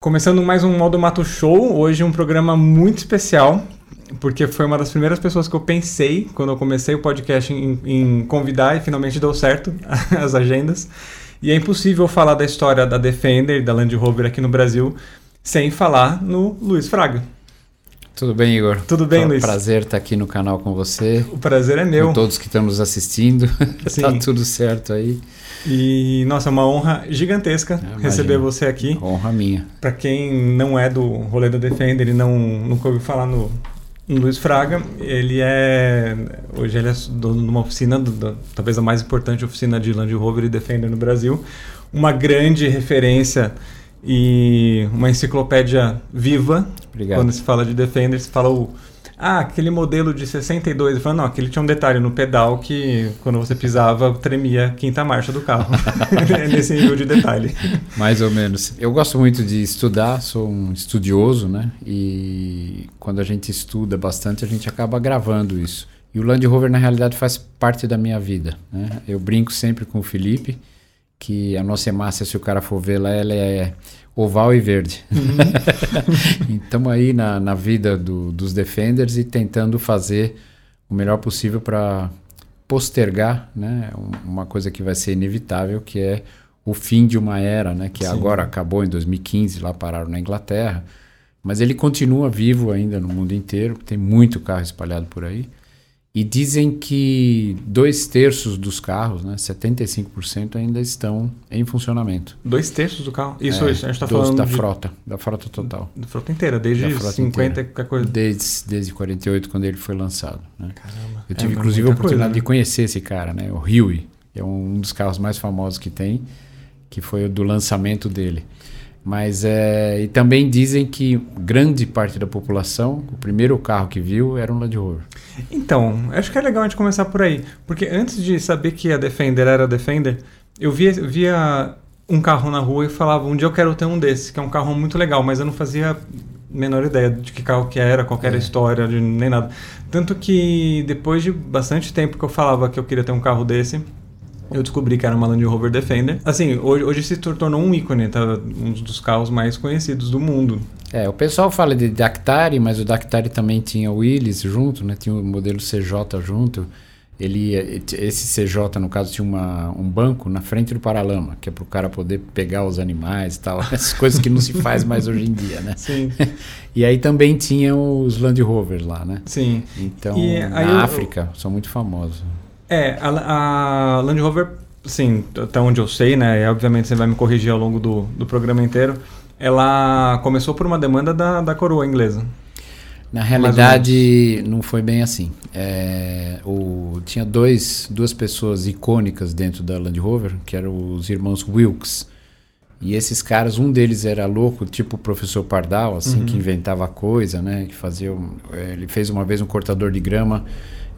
Começando mais um Modo Mato Show, hoje um programa muito especial, porque foi uma das primeiras pessoas que eu pensei quando eu comecei o podcast em, em convidar e finalmente deu certo as agendas. E é impossível falar da história da Defender da Land Rover aqui no Brasil sem falar no Luiz Fraga. Tudo bem, Igor? Tudo bem, Luiz? Prazer estar aqui no canal com você. O prazer é meu. Com todos que estão nos assistindo. tá tudo certo aí. E, nossa, é uma honra gigantesca é, receber você aqui. Honra minha. Para quem não é do rolê da Defender e não, nunca ouviu falar no, no Luiz Fraga, ele é. Hoje ele é dono de uma oficina, do, do, talvez a mais importante oficina de Land Rover e Defender no Brasil. Uma grande referência e uma enciclopédia viva. Obrigado. Quando se fala de Defender, se fala o ah, aquele modelo de 62. Eu falo, não, aquele tinha um detalhe no pedal que quando você pisava tremia a quinta marcha do carro. Nesse nível de detalhe. Mais ou menos. Eu gosto muito de estudar, sou um estudioso, né? E quando a gente estuda bastante, a gente acaba gravando isso. E o Land Rover, na realidade, faz parte da minha vida. Né? Eu brinco sempre com o Felipe que a nossa hemácia, se o cara for ver lá, ela é oval e verde. Uhum. Estamos aí na, na vida do, dos defenders e tentando fazer o melhor possível para postergar né, uma coisa que vai ser inevitável, que é o fim de uma era, né, que Sim. agora acabou em 2015, lá pararam na Inglaterra, mas ele continua vivo ainda no mundo inteiro, tem muito carro espalhado por aí. E dizem que dois terços dos carros, né, 75% ainda estão em funcionamento. Dois terços do carro? Isso, é, isso a gente está falando da de... frota, da frota total. Da frota inteira, desde frota 50 qualquer coisa. Desde, desde 48, quando ele foi lançado. Né? Caramba. Eu tive, é, inclusive, a oportunidade coisa, né? de conhecer esse cara, né, o Huey, é um dos carros mais famosos que tem, que foi o do lançamento dele. Mas é, e também dizem que grande parte da população, o primeiro carro que viu era um Land Rover. Então, acho que é legal a gente começar por aí. Porque antes de saber que a Defender era a Defender, eu via, via um carro na rua e falava, um dia eu quero ter um desse, que é um carro muito legal, mas eu não fazia menor ideia de que carro que era, qual era a é. história, de, nem nada. Tanto que depois de bastante tempo que eu falava que eu queria ter um carro desse, eu descobri que era uma Land Rover Defender. Assim, hoje, hoje se tornou um ícone, tá? Um dos carros mais conhecidos do mundo. É, o pessoal fala de Dactari, mas o Dactari também tinha o Willys junto, né? Tinha o modelo CJ junto. Ele, esse CJ, no caso, tinha uma, um banco na frente do paralama, que é para o cara poder pegar os animais e tal. Essas coisas que não se faz mais hoje em dia, né? Sim. e aí também tinha os Land Rovers lá, né? Sim. Então, na eu, África, são muito famosos. É, a, a Land Rover, sim, até onde eu sei, né? E obviamente você vai me corrigir ao longo do, do programa inteiro. Ela começou por uma demanda da, da coroa inglesa. Na realidade, não foi bem assim. É, o, tinha dois, duas pessoas icônicas dentro da Land Rover, que eram os irmãos Wilkes. E esses caras, um deles era louco, tipo o professor Pardal, assim, uhum. que inventava coisa, né? Que fazia. É, ele fez uma vez um cortador de grama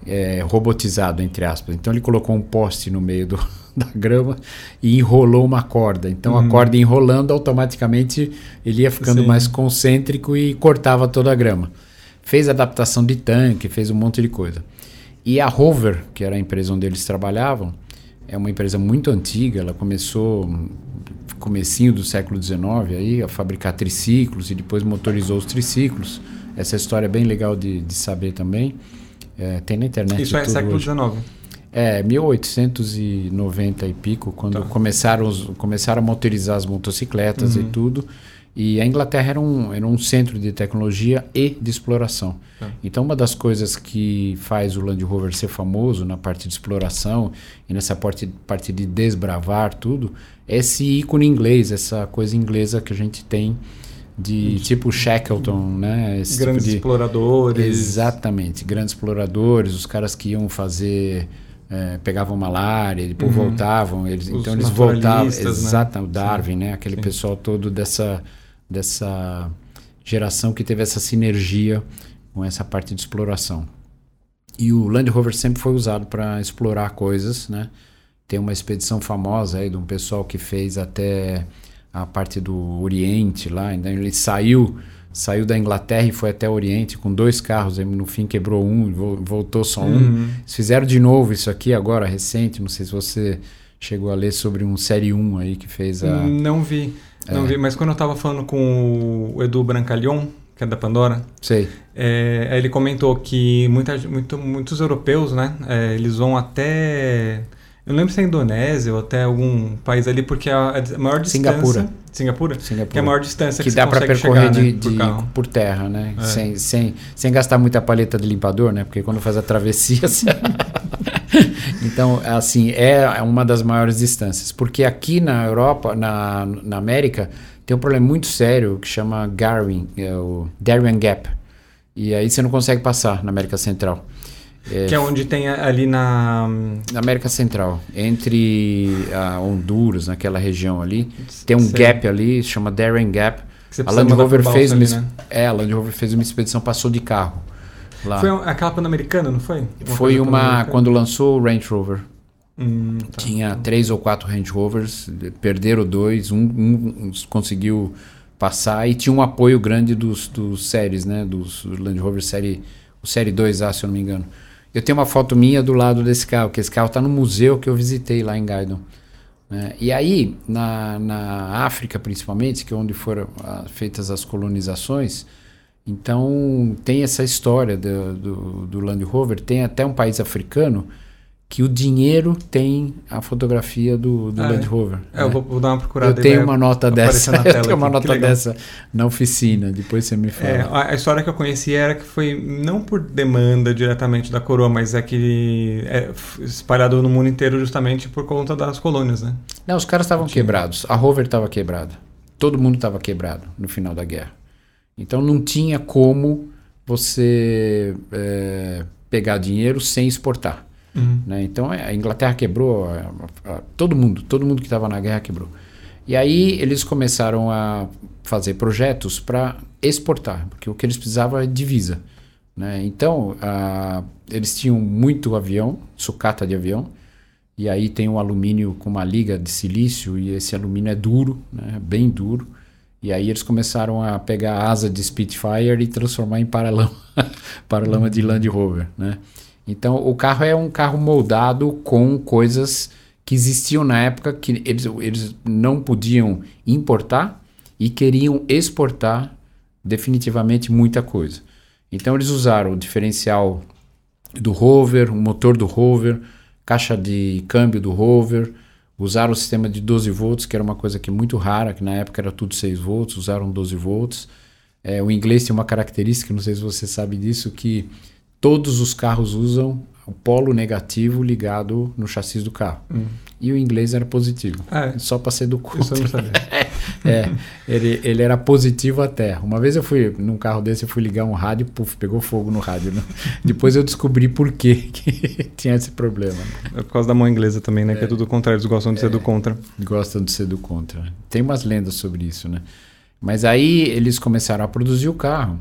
é, robotizado, entre aspas. Então ele colocou um poste no meio do, da grama e enrolou uma corda. Então uhum. a corda enrolando, automaticamente ele ia ficando Sim. mais concêntrico e cortava toda a grama. Fez adaptação de tanque, fez um monte de coisa. E a Rover, que era a empresa onde eles trabalhavam, é uma empresa muito antiga, ela começou comecinho do século XIX aí, a fabricar triciclos e depois motorizou os triciclos. Essa história é bem legal de, de saber também. É, tem na internet. Isso é século XIX. É, 1890 e pico, quando tá. começaram, os, começaram a motorizar as motocicletas uhum. e tudo. E a Inglaterra era um, era um centro de tecnologia e de exploração. Tá. Então, uma das coisas que faz o Land Rover ser famoso na parte de exploração e nessa parte, parte de desbravar tudo, é esse ícone inglês, essa coisa inglesa que a gente tem de Isso. tipo Shackleton, né? Esse tipo grandes tipo de... exploradores. Exatamente, grandes exploradores, os caras que iam fazer é, pegavam malária, depois uhum. voltavam, eles, então eles voltavam, exato, né? Darwin, Sim. né? Aquele Sim. pessoal todo dessa dessa geração que teve essa sinergia com essa parte de exploração. E o Land Rover sempre foi usado para explorar coisas, né? Tem uma expedição famosa aí de um pessoal que fez até a parte do Oriente lá. Então ele saiu saiu da Inglaterra e foi até o Oriente com dois carros. No fim quebrou um voltou só um. Uhum. Eles fizeram de novo isso aqui agora, recente. Não sei se você chegou a ler sobre um Série 1 aí que fez a. Não vi. Não É. vi, mas quando eu tava falando com o Edu Brancalhon, que é da Pandora, Sei. é, ele comentou que muita, muito- muitos europeus, né, é, eles vão até... Eu lembro se é Indonésia ou até algum país ali, porque a, a maior distância... Singapura. Singapura? Singapura. Que é a maior distância que, que dá para percorrer chegar, de, né, por de- por terra, né? É. Sem, sem, sem gastar muita paleta de limpador, né? Porque quando faz a travessia. então, assim, é uma das maiores distâncias. Porque aqui na Europa, na, na América, tem um problema muito sério que chama Garwin, é o Darien Gap. E aí você não consegue passar na América Central. É, Que é onde tem ali na... na América Central, entre Honduras, naquela região ali, tem um Sei. gap ali, chama Darien Gap. A Land Rover fez uma, ali, es- né? é, a Land Rover fez uma expedição, passou de carro lá. Foi aquela Pan-Americana, não foi? Foi coisa uma quando lançou o Range Rover. Hum, tá. Tinha três ou quatro Range Rovers, de- perderam dois, um, um conseguiu passar e tinha um apoio grande dos, dos séries, né? Dos Land Rover série, o série 2A, se eu não me engano. Eu tenho uma foto minha do lado desse carro, que esse carro está no museu que eu visitei lá em Gaidon. né? E aí, na, na África principalmente, que é onde foram ah, feitas as colonizações, então tem essa história do, do, do Land Rover. Tem até um país africano que o dinheiro tem a fotografia do, do Ah, Land é? Rover. É, eu né? vou, vou dar uma procurada. Eu tenho uma nota dessa. na Eu tela tenho uma aqui, nota dessa na oficina. Depois você me fala. É, a, a história que eu conheci era que foi não por demanda diretamente da coroa, mas é que é espalhado no mundo inteiro justamente por conta das colônias, né? Não, os caras estavam quebrados. A Rover estava quebrada. Todo mundo estava quebrado no final da guerra. Então não tinha como você é, pegar dinheiro sem exportar. Uhum. né? Então é, a Inglaterra quebrou, todo mundo, todo mundo que estava na guerra quebrou. E aí eles começaram a fazer projetos para exportar, porque o que eles precisavam é divisa. Né? Então eles tinham muito avião, sucata de avião, e aí tem um alumínio com uma liga de silício e esse alumínio é duro, né? bem duro. E aí eles começaram a pegar a asa de Spitfire e transformar em paralama, paralama de Land Rover, né? Então o carro é um carro moldado com coisas que existiam na época que eles, eles não podiam importar e queriam exportar definitivamente muita coisa. Então eles usaram o diferencial do Rover, o motor do Rover, caixa de câmbio do Rover, usaram o sistema de 12 volts, que era uma coisa que é muito rara, que na época era tudo 6 volts, usaram 12 volts. É, o inglês tem uma característica, não sei se você sabe disso, que todos os carros usam o polo negativo ligado no chassi do carro. Hum. E o inglês era positivo. Ah, Só para ser do isso eu contra. não. É, ele, ele era positivo até. Uma vez eu fui num carro desse, eu fui ligar um rádio, puf, pegou fogo no rádio. né? Depois eu descobri por quê que tinha esse problema. É por causa da mão inglesa também, né? Que é tudo contrário, eles gostam de ser do contra. Gostam de ser do contra. Tem umas lendas sobre isso, né? Mas aí eles começaram a produzir o carro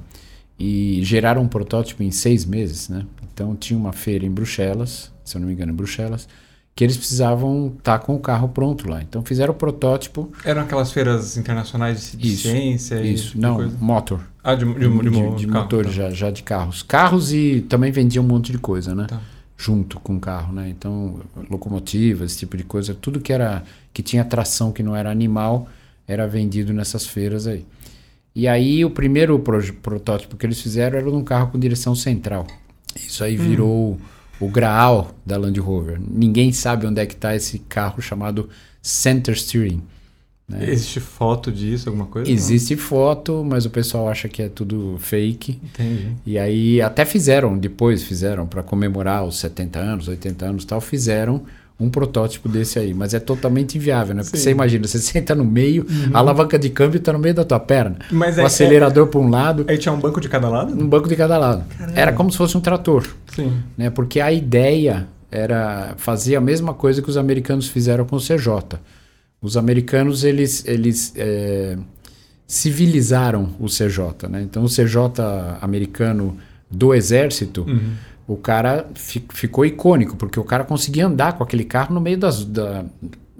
e geraram um protótipo em seis meses, né? Então tinha uma feira em Bruxelas, se eu não me engano, em Bruxelas, que eles precisavam estar com o carro pronto lá. Então fizeram o protótipo. Eram aquelas feiras internacionais de Isso, ciência e Isso, de não, coisa. motor. Ah, de, de, de, de, de carro, motores tá. já, já de carros. Carros e também vendia um monte de coisa, né? Tá. Junto com o carro, né? Então, locomotivas, esse tipo de coisa, tudo que era que tinha tração que não era animal, era vendido nessas feiras aí. E aí o primeiro protótipo que eles fizeram era num carro com direção central. Isso aí virou o graal da Land Rover. Ninguém sabe onde é que está esse carro chamado Center Steering. né? Existe foto disso, alguma coisa? Existe foto, mas o pessoal acha que é tudo fake. Entendi. E aí até fizeram, depois fizeram para comemorar os 70 anos, 80 anos e tal, fizeram um protótipo desse aí, mas é totalmente inviável, né? Porque Sim. você imagina, você senta no meio, a alavanca de câmbio está no meio da tua perna, Mas o é- acelerador para um lado, Aí tinha um banco de cada lado? um banco de cada lado. Era como se fosse um trator, Sim. né? Porque a ideia era fazer a mesma coisa que os americanos fizeram com o CJ. Os americanos eles eles é, civilizaram o CJ, né? Então o CJ americano do exército Uhum. O cara fi- ficou icônico, porque o cara conseguia andar com aquele carro no meio das da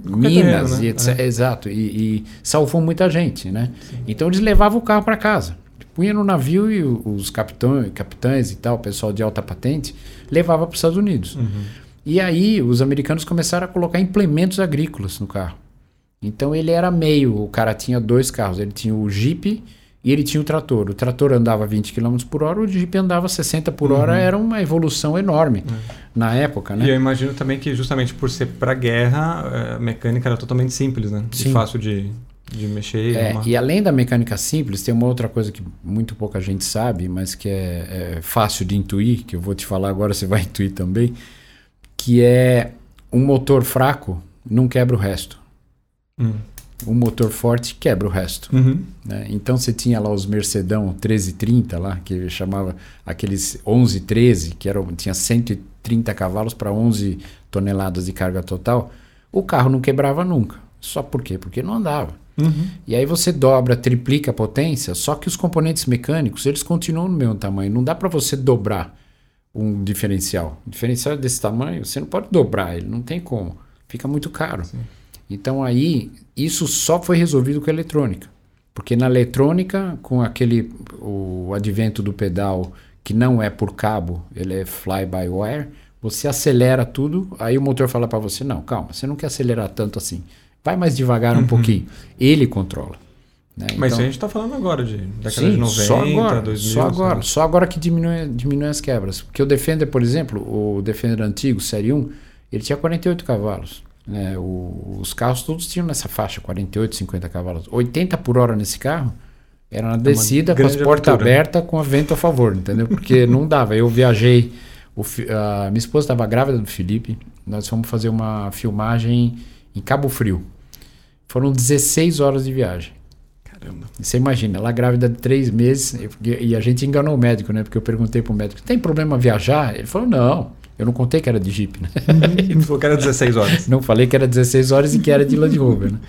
minas, terreno, né? e etc. Exato, e, e salvou muita gente, né? Então eles levavam o carro para casa. Punha no navio e os capitães, capitães e tal, o pessoal de alta patente, levava para os Estados Unidos. Uhum. E aí os americanos começaram a colocar implementos agrícolas no carro. Então ele era meio, o cara tinha dois carros, ele tinha o Jeep e ele tinha o trator. O trator andava 20 km por hora, o Jeep andava 60 por hora, uhum. era uma evolução enorme uhum. na época, né? E eu imagino também que justamente por ser para guerra, a eh, mecânica era totalmente simples, né? Sim. E fácil de, de mexer. É, uma... E além da mecânica simples, tem uma outra coisa que muito pouca gente sabe, mas que é, é fácil de intuir, que eu vou te falar agora, você vai intuir também, que é um motor fraco não quebra o resto. Hum um motor forte quebra o resto. Uhum. Né? Então você tinha lá os Mercedão 1330 lá, que chamava aqueles 1113, que era, tinha 130 cavalos para 11 toneladas de carga total. O carro não quebrava nunca. Só por quê? Porque não andava. Uhum. E aí você dobra, triplica a potência, só que os componentes mecânicos eles continuam no mesmo tamanho. Não dá para você dobrar um diferencial. O diferencial desse tamanho, você não pode dobrar ele, não tem como. Fica muito caro. Sim. Então aí isso só foi resolvido com a eletrônica. Porque na eletrônica, com aquele o advento do pedal que não é por cabo, ele é fly by wire, você acelera tudo, aí o motor fala para você: "Não, calma, você não quer acelerar tanto assim. Vai mais devagar um uhum. pouquinho". Ele controla. Né? Mas então, a gente está falando agora de década sim, de 90, só agora, 2000, só agora, só agora que diminui, diminui as quebras. Porque o Defender, por exemplo, o Defender antigo, série 1, ele tinha 48 cavalos. Né? O, os carros todos tinham nessa faixa, 48, 50 cavalos. 80 por hora nesse carro era na é descida com as portas abertas com a vento a favor, entendeu? Porque não dava. Eu viajei, o, a minha esposa estava grávida do Felipe, nós fomos fazer uma filmagem em Cabo Frio. Foram 16 horas de viagem. Caramba. Você imagina, ela grávida de três meses, e a gente enganou o médico, né? Porque eu perguntei pro médico, tem problema viajar? Ele falou, não. Eu não contei que era de Jeep, né? Ele falou que era 16 horas. não falei que era 16 horas e que era de Land Rover, né?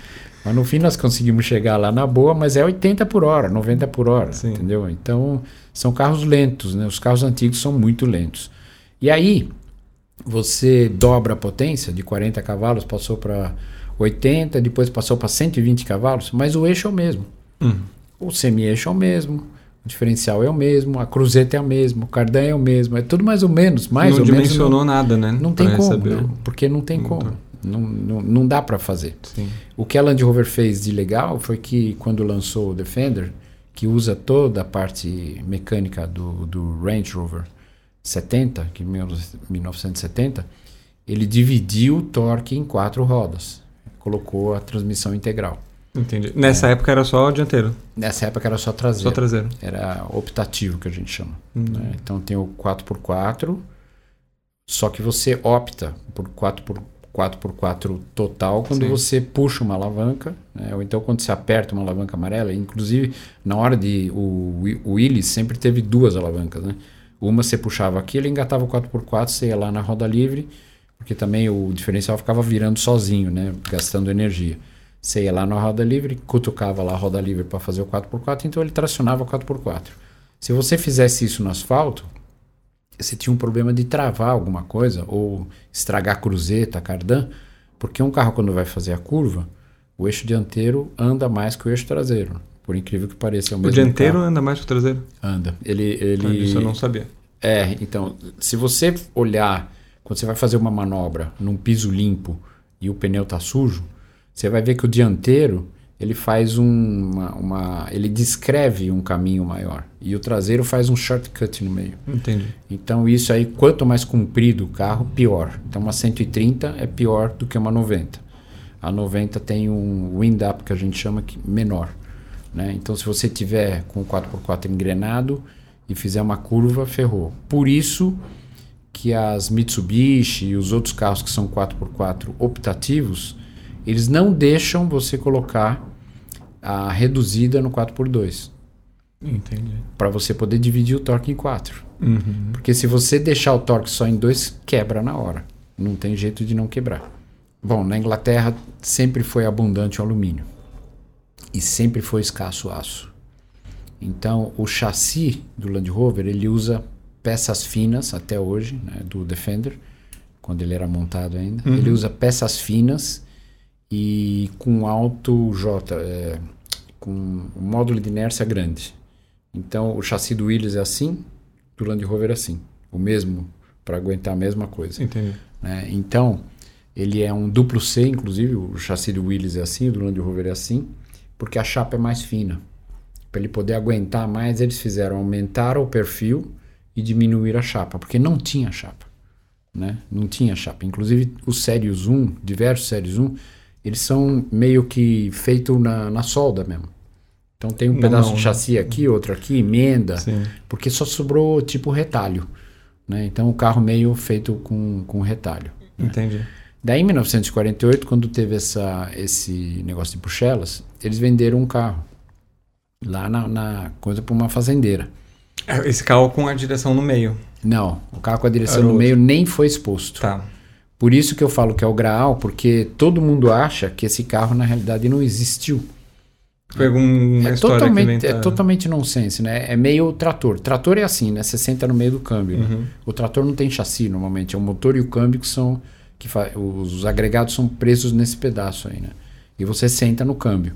Mas no fim nós conseguimos chegar lá na boa, mas é 80 por hora, 90 por hora, Sim. entendeu? Então são carros lentos, né? Os carros antigos são muito lentos. E aí você dobra a potência de 40 cavalos, passou para 80, depois passou para 120 cavalos, mas o eixo é o mesmo. Uhum. O semi-eixo é o mesmo, o diferencial é o mesmo, a cruzeta é a mesma, o cardan é o mesmo, é tudo mais ou menos, mais não ou menos. Não dimensionou nada, né? Não tem como, né? porque não tem como. Não, não, não dá para fazer. Sim. O que a Land Rover fez de legal foi que quando lançou o Defender, que usa toda a parte mecânica do, do Range Rover 70, que em 1970, ele dividiu o torque em quatro rodas, colocou a transmissão integral. Entendi. Nessa é. época era só dianteiro? Nessa época era só traseiro. Só traseiro. Era optativo que a gente chama. Hum. Né? Então tem o 4x4, só que você opta por 4x4 4x4 total quando Sim. você puxa uma alavanca, né? ou então quando você aperta uma alavanca amarela. Inclusive, na hora de. O, o Willis sempre teve duas alavancas. Né? Uma você puxava aqui, ele engatava o 4x4, você ia lá na roda livre, porque também o diferencial ficava virando sozinho, né? gastando energia. Você ia lá na roda livre, cutucava lá a roda livre para fazer o 4x4, então ele tracionava o 4x4. Se você fizesse isso no asfalto, você tinha um problema de travar alguma coisa ou estragar cruzeta, cardan, porque um carro quando vai fazer a curva, o eixo dianteiro anda mais que o eixo traseiro. Por incrível que pareça, é o mesmo O dianteiro carro. anda mais que o traseiro? Anda. Ele, ele... Ah, isso eu não sabia. É, então, se você olhar, quando você vai fazer uma manobra num piso limpo e o pneu está sujo, você vai ver que o dianteiro ele faz um, uma, uma, ele descreve um caminho maior e o traseiro faz um shortcut no meio. Entendi. Então isso aí quanto mais comprido o carro pior. Então uma 130 é pior do que uma 90. A 90 tem um wind up que a gente chama que menor, né? Então se você tiver com o 4x4 engrenado e fizer uma curva ferrou. Por isso que as Mitsubishi e os outros carros que são 4x4 optativos eles não deixam você colocar a reduzida no 4x2. Entendi. Para você poder dividir o torque em 4. Uhum. Porque se você deixar o torque só em 2, quebra na hora. Não tem jeito de não quebrar. Bom, na Inglaterra sempre foi abundante o alumínio. E sempre foi escasso o aço. Então, o chassi do Land Rover, ele usa peças finas até hoje, né, do Defender, quando ele era montado ainda. Uhum. Ele usa peças finas e com alto J, é, com um módulo de inércia grande. Então o chassi do Williams é assim, do Land Rover é assim, o mesmo para aguentar a mesma coisa. Entendi. Né? Então Ele é um duplo C, inclusive, o chassi do Willys é assim, o do Land Rover é assim, porque a chapa é mais fina. Para ele poder aguentar mais, eles fizeram aumentar o perfil e diminuir a chapa, porque não tinha chapa. Né? Não tinha chapa. Inclusive, os Sérios 1, diversos Sérios 1, eles são meio que feitos na, na solda mesmo. Então tem um não, pedaço não, de chassi não. aqui, outro aqui, emenda, Sim. porque só sobrou tipo retalho. Né? Então o carro meio feito com, com retalho. Né? Entendi. Daí em 1948, quando teve essa, esse negócio de Bruxelas, eles venderam um carro lá na, na coisa para uma fazendeira. É, esse carro com a direção no meio. Não, o carro com a direção no meio nem foi exposto. Tá. Por isso que eu falo que é o Graal, porque todo mundo acha que esse carro na realidade não existiu. Foi alguma é história totalmente, É totalmente nonsense, né? É meio trator. Trator é assim, né? Você senta no meio do câmbio. Né? Uhum. Né? O trator não tem chassi normalmente, é o motor e o câmbio que são que os agregados são presos nesse pedaço aí, né? E você senta no câmbio.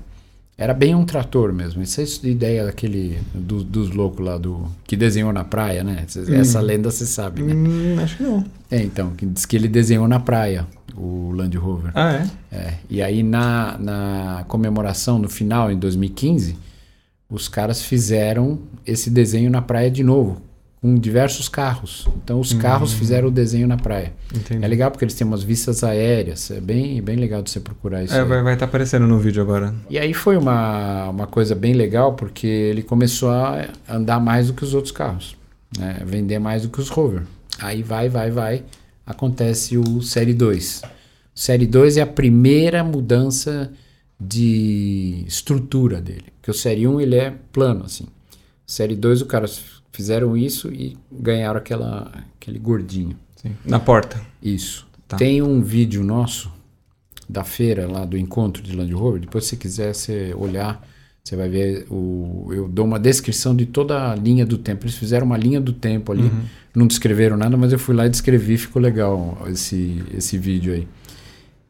Era bem um trator mesmo. Essa é a ideia daquele do, dos loucos lá do que desenhou na praia, né? Essa hum. lenda você sabe, né? Hum, acho que não. É, então, que diz que ele desenhou na praia o Land Rover. Ah, é? É. E aí na, na comemoração no final em 2015, os caras fizeram esse desenho na praia de novo, com diversos carros. Então os carros hum. fizeram o desenho na praia. Entendi. É legal porque eles têm umas vistas aéreas. É bem, bem legal de você procurar isso. É, vai estar tá aparecendo no vídeo agora. E aí foi uma, uma coisa bem legal porque ele começou a andar mais do que os outros carros. Né? Vender mais do que os Rover. Aí vai, vai, vai. Acontece o Série 2. Série 2 é a primeira mudança de estrutura dele. Porque o Série 1 ele é plano, assim. Série 2 o cara Fizeram isso e ganharam aquela, aquele gordinho. Sim. Na porta. Isso. Tá. Tem um vídeo nosso da feira lá do encontro de Land Rover. Depois, se quiser você olhar, você vai ver. O, eu dou uma descrição de toda a linha do tempo. Eles fizeram uma linha do tempo ali. Uhum. Não descreveram nada, mas eu fui lá e descrevi. Ficou legal esse, esse vídeo aí.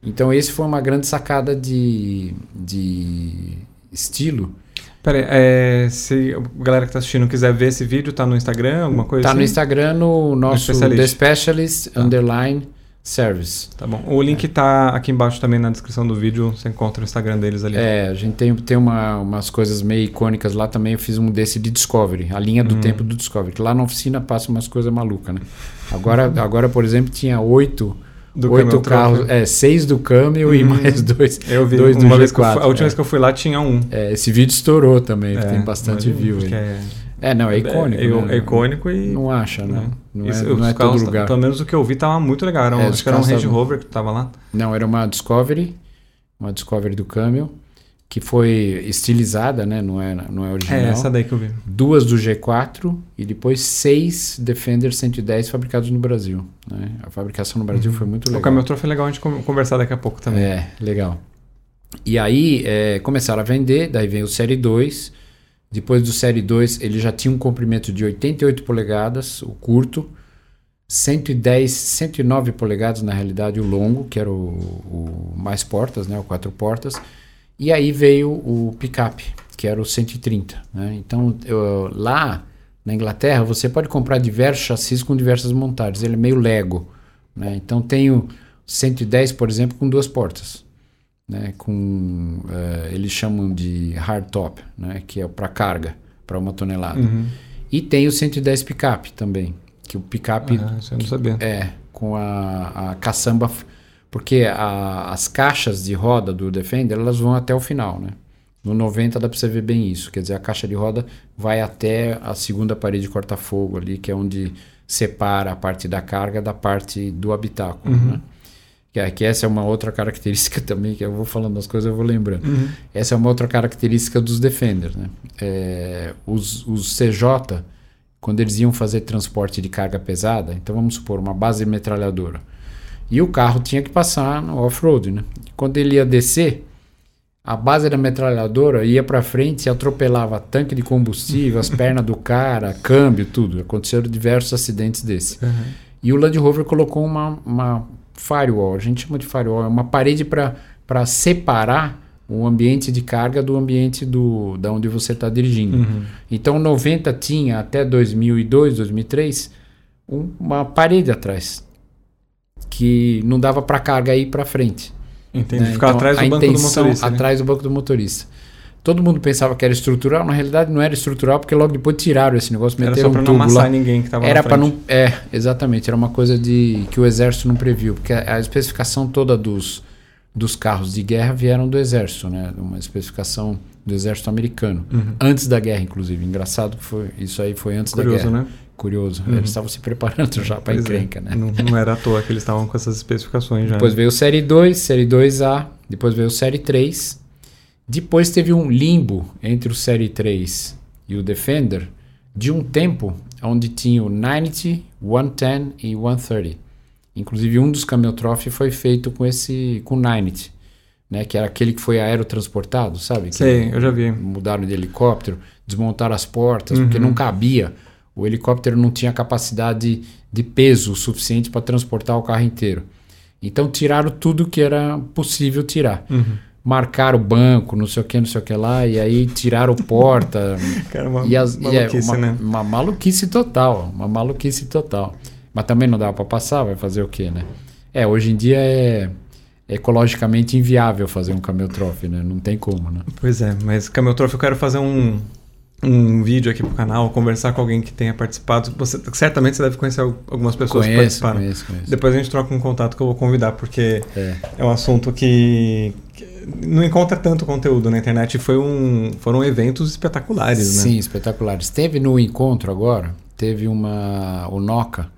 Então, esse foi uma grande sacada de, de estilo Peraí, é, se a galera que está assistindo quiser ver esse vídeo, tá no Instagram, alguma coisa Tá assim? no Instagram, no nosso no The Specialist tá. Underline Service. Tá bom. O link é. tá aqui embaixo também na descrição do vídeo, você encontra o Instagram deles ali. É, a gente tem, tem uma, umas coisas meio icônicas lá também, eu fiz um desse de Discovery, a linha do hum. tempo do Discovery, que lá na oficina passa umas coisas malucas, né? Agora, agora por exemplo, tinha oito do oito carros, é, seis do Camel e uhum. mais dois. Eu vi, dois uma vez que eu, a última é. vez que eu fui lá tinha um. É, esse vídeo estourou também, é, tem bastante view. É, é, não, é icônico. É, né? é, icônico e. Não acha, né? Não, Isso, é, não é todo lugar. Pelo menos o que eu vi tava muito legal. Era um, acho que era um Range Rover que tava lá. Não, era uma Discovery, uma Discovery do Camel que foi estilizada, né? Não é, não é original. É essa daí que eu vi. Duas do G4 e depois seis Defender 110 fabricados no Brasil. Né? A fabricação no Brasil uhum. foi muito legal. O Camel foi legal a gente conversar daqui a pouco também. É, legal. E aí é, começaram a vender, daí veio o Série 2. Depois do Série 2 ele já tinha um comprimento de 88 polegadas, o curto. 110, 109 polegadas na realidade o longo, que era o, o mais portas, né, o quatro portas e aí veio o picape, que era o 130. Né? Então, eu, lá na Inglaterra, você pode comprar diversos chassis com diversas montagens. Ele é meio Lego. Né? Então, tem o 110, por exemplo, com duas portas. Né? Com, uh, eles chamam de hardtop, né? que é para carga, para uma tonelada. Uhum. E tem o 110 picape também, que o picape... Ah, você não sabia. É, com a, a caçamba porque a, as caixas de roda do Defender elas vão até o final, né? No 90 dá para você ver bem isso, quer dizer, a caixa de roda vai até a segunda parede corta-fogo ali, que é onde separa a parte da carga da parte do habitáculo, uhum. né? Que, é, que, essa é uma outra característica também, que eu vou falando as coisas eu vou lembrando. Uhum. Essa é uma outra característica dos Defenders, né? É, os, os CJ, quando eles iam fazer transporte de carga pesada, então vamos supor uma base metralhadora, e o carro tinha que passar no off-road, né? Quando ele ia descer, a base da metralhadora ia para frente e atropelava tanque de combustível, as pernas do cara, câmbio, tudo. Aconteceram diversos acidentes desse. Uhum. E o Land Rover colocou uma, uma firewall, a gente chama de firewall, é uma parede para separar o ambiente de carga do ambiente do da onde você está dirigindo. Uhum. Então 90 tinha até 2002, 2003 um, uma parede atrás que não dava para carga ir para frente. Entendi. Né? Ficar então, atrás do banco do motorista. Né? Atrás do banco do motorista. Todo mundo pensava que era estrutural, na realidade não era estrutural, porque logo depois tiraram esse negócio, meteram era só pra um não amassar lá. ninguém que estava Era para não, é, exatamente, era uma coisa de que o exército não previu, porque a, a especificação toda dos dos carros de guerra vieram do exército, né? Uma especificação do exército americano, uhum. antes da guerra, inclusive. Engraçado que foi isso aí foi antes Curioso, da guerra. Né? Curioso. Uhum. Eles estavam se preparando já para é. encrenca, é. né? Não, não, era à toa que eles estavam com essas especificações já. Depois né? veio o Série 2, Série 2A, depois veio o Série 3. Depois teve um limbo entre o Série 3 e o Defender de um tempo onde tinha o 90, 110 e 130. Inclusive um dos Camel Trophy foi feito com esse com 90, né, que era aquele que foi aerotransportado, sabe? Sim, eu já vi. Mudaram de helicóptero, desmontaram as portas, uhum. porque não cabia. O helicóptero não tinha capacidade de peso suficiente para transportar o carro inteiro. Então tiraram tudo que era possível tirar. Uhum. Marcaram o banco, não sei o que, não sei o que lá, e aí tiraram porta. Cara, uma, e as, maluquice, e é uma, né? Uma maluquice total, uma maluquice total. Mas também não dava para passar, vai fazer o quê, né? É, hoje em dia é ecologicamente inviável fazer um camel trophy, né? Não tem como, né? Pois é, mas camel trophy eu quero fazer um, um vídeo aqui pro canal, conversar com alguém que tenha participado. Você, certamente você deve conhecer algumas pessoas conheço, que participaram. Conheço, conheço. Depois a gente troca um contato que eu vou convidar, porque é, é um assunto que, que, não encontra tanto conteúdo na internet. Foi um, foram eventos espetaculares, né? Sim, espetaculares. Teve no encontro agora, teve uma o Noca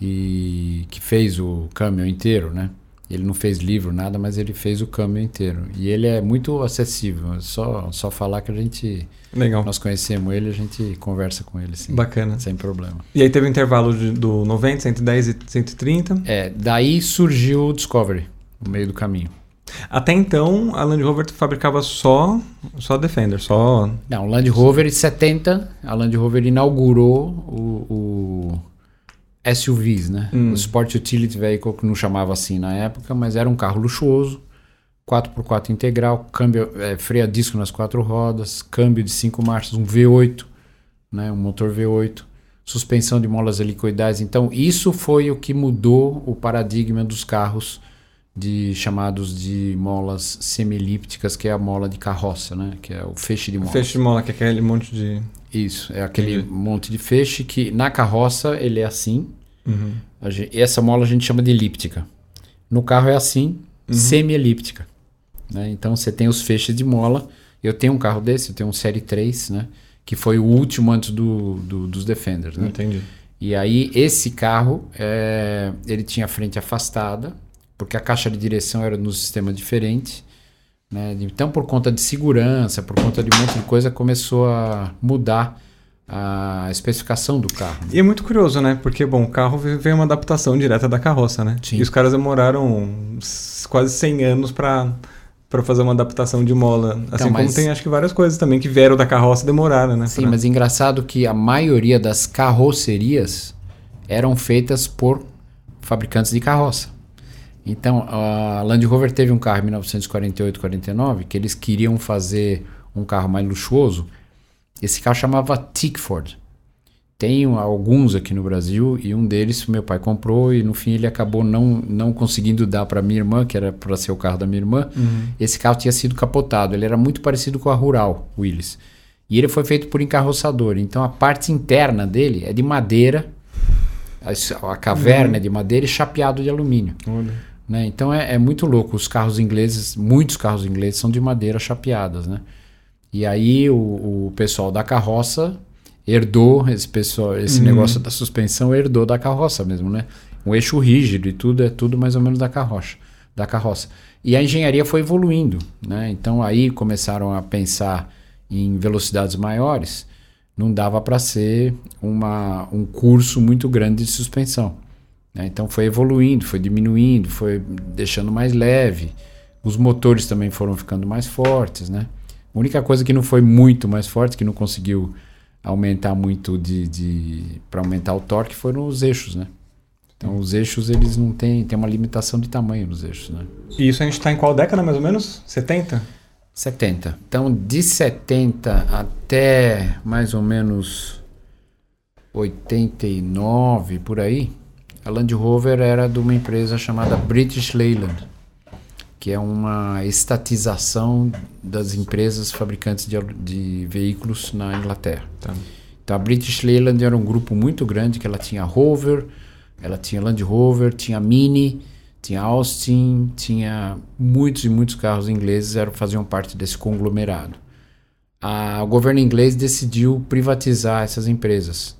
e que fez o caminhão inteiro, né? Ele não fez livro, nada, mas ele fez o caminho inteiro. E ele é muito acessível. É só, só falar que a gente. Legal. Nós conhecemos ele, a gente conversa com ele, sim. Bacana. Sem problema. E aí teve o um intervalo de, do 90, 110 e 130? É, daí surgiu o Discovery, no meio do caminho. Até então, a Land Rover fabricava só só Defender, só. Não, Land Rover 70, a Land Rover inaugurou o, o SUVs, né? Hum. O Sport Utility Vehicle, que não chamava assim na época, mas era um carro luxuoso, 4x4 integral, câmbio, é, freio a disco nas quatro rodas, câmbio de cinco marchas, um V8, né? um motor V8, suspensão de molas helicoidais. Então, isso foi o que mudou o paradigma dos carros de chamados de molas semi-elípticas, que é a mola de carroça, né? Que é o feixe de mola. Feixe de mola, que é aquele monte de isso, é aquele Entendi. monte de feixe que na carroça ele é assim. Uhum. Gente, essa mola a gente chama de elíptica. No carro é assim, uhum. semi-elíptica. Né? Então você tem os feixes de mola. Eu tenho um carro desse, eu tenho um Série 3, né? que foi o último antes do, do dos Defenders. Né? Entendi. E aí esse carro, é, ele tinha a frente afastada, porque a caixa de direção era no sistema diferente. Né? Então, por conta de segurança, por conta de um monte de coisa, começou a mudar a especificação do carro. E é muito curioso, né? Porque, bom, o carro veio uma adaptação direta da carroça, né? Sim. E os caras demoraram quase 100 anos para para fazer uma adaptação de mola. Assim então, como tem acho que várias coisas também que vieram da carroça e demoraram, né? Sim, pra... mas engraçado que a maioria das carrocerias eram feitas por fabricantes de carroça. Então, a Land Rover teve um carro em 1948, 49, que eles queriam fazer um carro mais luxuoso. Esse carro chamava Tickford. Tem alguns aqui no Brasil e um deles meu pai comprou e no fim ele acabou não, não conseguindo dar para minha irmã, que era para ser o carro da minha irmã. Uhum. Esse carro tinha sido capotado. Ele era muito parecido com a Rural Willis. E ele foi feito por encarroçador. Então a parte interna dele é de madeira, a, a caverna uhum. é de madeira e chapeado de alumínio. Olha. Né? Então é, é, muito louco. Os carros ingleses, muitos carros ingleses são de madeira chapeadas. Né? E aí o, o pessoal da carroça herdou esse, pessoal, esse uhum. negócio da suspensão, herdou da carroça mesmo. Né? Um eixo rígido e tudo é tudo mais ou menos da carroça. Da carroça. E a engenharia foi evoluindo. Né? Então aí começaram a pensar em velocidades maiores. Não dava para ser uma, um curso muito grande de suspensão. Né? Então foi evoluindo, foi diminuindo, foi deixando mais leve. Os motores também foram ficando mais fortes. Né? A única coisa que não foi muito mais forte, que não conseguiu aumentar muito de, de para aumentar o torque, foram os eixos. Né? Então os eixos eles não têm, tem uma limitação de tamanho nos eixos. Né? E isso a gente está em qual década mais ou menos? 70? 70. Então de 70 até mais ou menos 89 por aí, a Land Rover era de uma empresa chamada British Leyland, que é uma estatização das empresas fabricantes de, de veículos na Inglaterra. Tá. Então a British Leyland era um grupo muito grande que ela tinha Rover, ela tinha Land Rover, tinha Mini, tinha Austin, tinha muitos e muitos carros ingleses eram faziam parte desse conglomerado. A, o governo inglês decidiu privatizar essas empresas.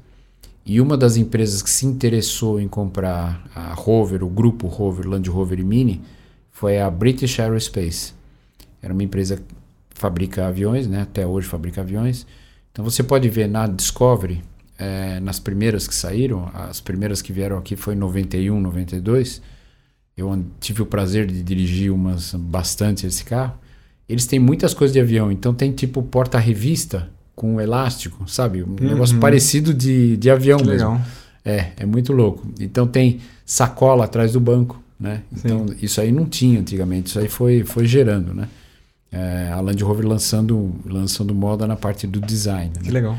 E uma das empresas que se interessou em comprar a Rover, o grupo Rover, Land Rover e Mini, foi a British Aerospace. Era uma empresa que fabrica aviões, né? até hoje fabrica aviões. Então você pode ver na Discovery, é, nas primeiras que saíram, as primeiras que vieram aqui foi em 91, 92. Eu tive o prazer de dirigir umas bastante esse carro. Eles têm muitas coisas de avião, então tem tipo porta-revista com elástico, sabe? Um uhum. negócio parecido de, de avião que mesmo. Legal. É, é muito louco. Então tem sacola atrás do banco, né? Então Sim. isso aí não tinha antigamente, isso aí foi, foi gerando, né? É, a Land Rover lançando, lançando moda na parte do design. Que né? legal.